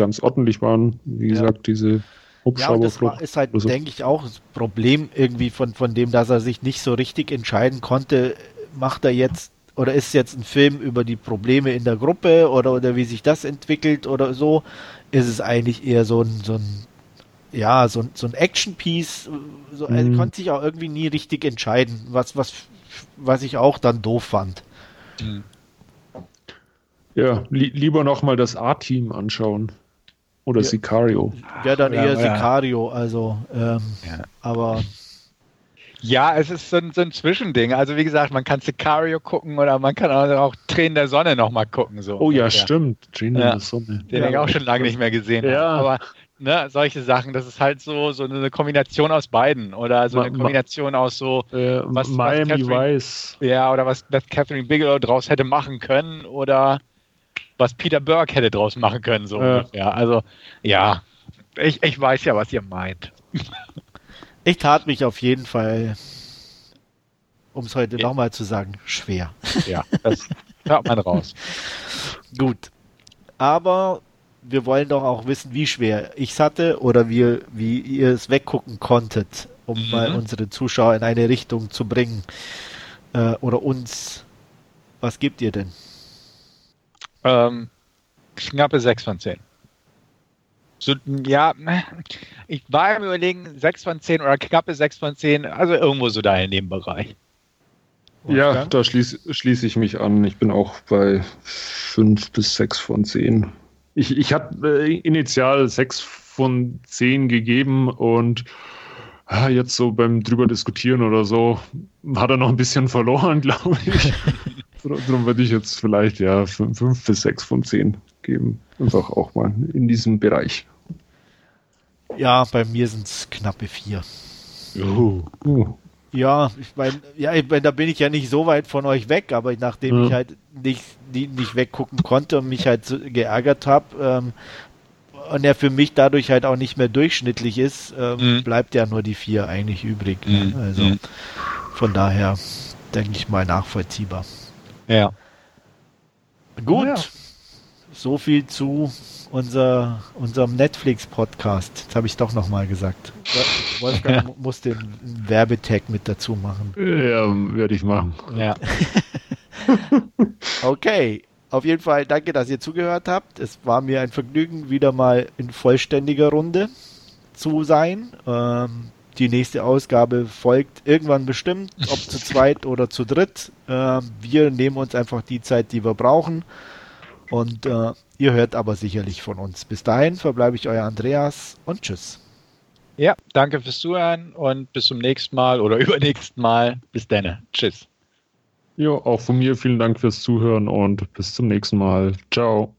ganz ordentlich waren. Wie ja. gesagt, diese Hubschrauberflucht. Ja, das war, ist halt, so. denke ich, auch das Problem irgendwie von, von dem, dass er sich nicht so richtig entscheiden konnte, macht er jetzt oder ist jetzt ein Film über die Probleme in der Gruppe oder, oder wie sich das entwickelt oder so, ist es eigentlich eher so ein, so ein ja, so, so ein Action-Piece. So, mhm. Er konnte sich auch irgendwie nie richtig entscheiden, was, was, was ich auch dann doof fand. Mhm. Ja, li lieber nochmal das A-Team anschauen. Oder ja, Sicario. Ja, dann eher ja, Sicario, also, ähm, ja. aber ja, es ist so ein, so ein, Zwischending. Also wie gesagt, man kann Sicario gucken oder man kann auch Tränen der Sonne nochmal gucken. So oh ja, ungefähr. stimmt. Tränen ja. der Sonne. Den ja. ich auch schon lange nicht mehr gesehen ja. habe. Aber ne, solche Sachen, das ist halt so, so eine Kombination aus beiden. Oder so eine Kombination aus so äh, was, Miami Vice. Ja, oder was Beth Catherine Bigelow draus hätte machen können oder was Peter Burke hätte draus machen können. So ja. ungefähr. Also ja, ich, ich weiß ja, was ihr meint. Ich tat mich auf jeden Fall, um es heute ja. nochmal zu sagen, schwer. Ja, das hört man raus. Gut. Aber wir wollen doch auch wissen, wie schwer ich es hatte oder wie, wie ihr es weggucken konntet, um mhm. mal unsere Zuschauer in eine Richtung zu bringen. Äh, oder uns. Was gebt ihr denn? Ähm, knappe 6 von 10. So, ja, ich war im Überlegen, 6 von 10 oder knappe 6 von 10, also irgendwo so da in dem Bereich. Ja, da schließe schließ ich mich an. Ich bin auch bei 5 bis 6 von 10. Ich, ich habe äh, initial 6 von 10 gegeben und ah, jetzt so beim drüber diskutieren oder so hat er noch ein bisschen verloren, glaube ich. Darum würde ich jetzt vielleicht ja 5 bis 6 von 10 geben. Einfach auch mal in diesem Bereich. Ja, bei mir sind es knappe vier. Uh. Uh. Ja, ich meine, ja, ich mein, da bin ich ja nicht so weit von euch weg, aber nachdem ja. ich halt nicht, nicht, nicht weggucken konnte und mich halt so geärgert habe, ähm, und er für mich dadurch halt auch nicht mehr durchschnittlich ist, ähm, mhm. bleibt ja nur die vier eigentlich übrig. Ne? Mhm. Also mhm. von daher denke ich mal nachvollziehbar. Ja. Gut. Ja. So viel zu unser, unserem Netflix-Podcast. Jetzt habe ich doch nochmal gesagt. Wolfgang ja. muss den Werbetag mit dazu machen. Ja, werde ich machen. Ja. okay. Auf jeden Fall danke, dass ihr zugehört habt. Es war mir ein Vergnügen, wieder mal in vollständiger Runde zu sein. Ähm, die nächste Ausgabe folgt irgendwann bestimmt, ob zu zweit oder zu dritt. Ähm, wir nehmen uns einfach die Zeit, die wir brauchen. Und äh, ihr hört aber sicherlich von uns. Bis dahin verbleibe ich euer Andreas und tschüss. Ja, danke fürs Zuhören und bis zum nächsten Mal oder übernächsten Mal. Bis dann. Tschüss. Ja, auch von mir vielen Dank fürs Zuhören und bis zum nächsten Mal. Ciao.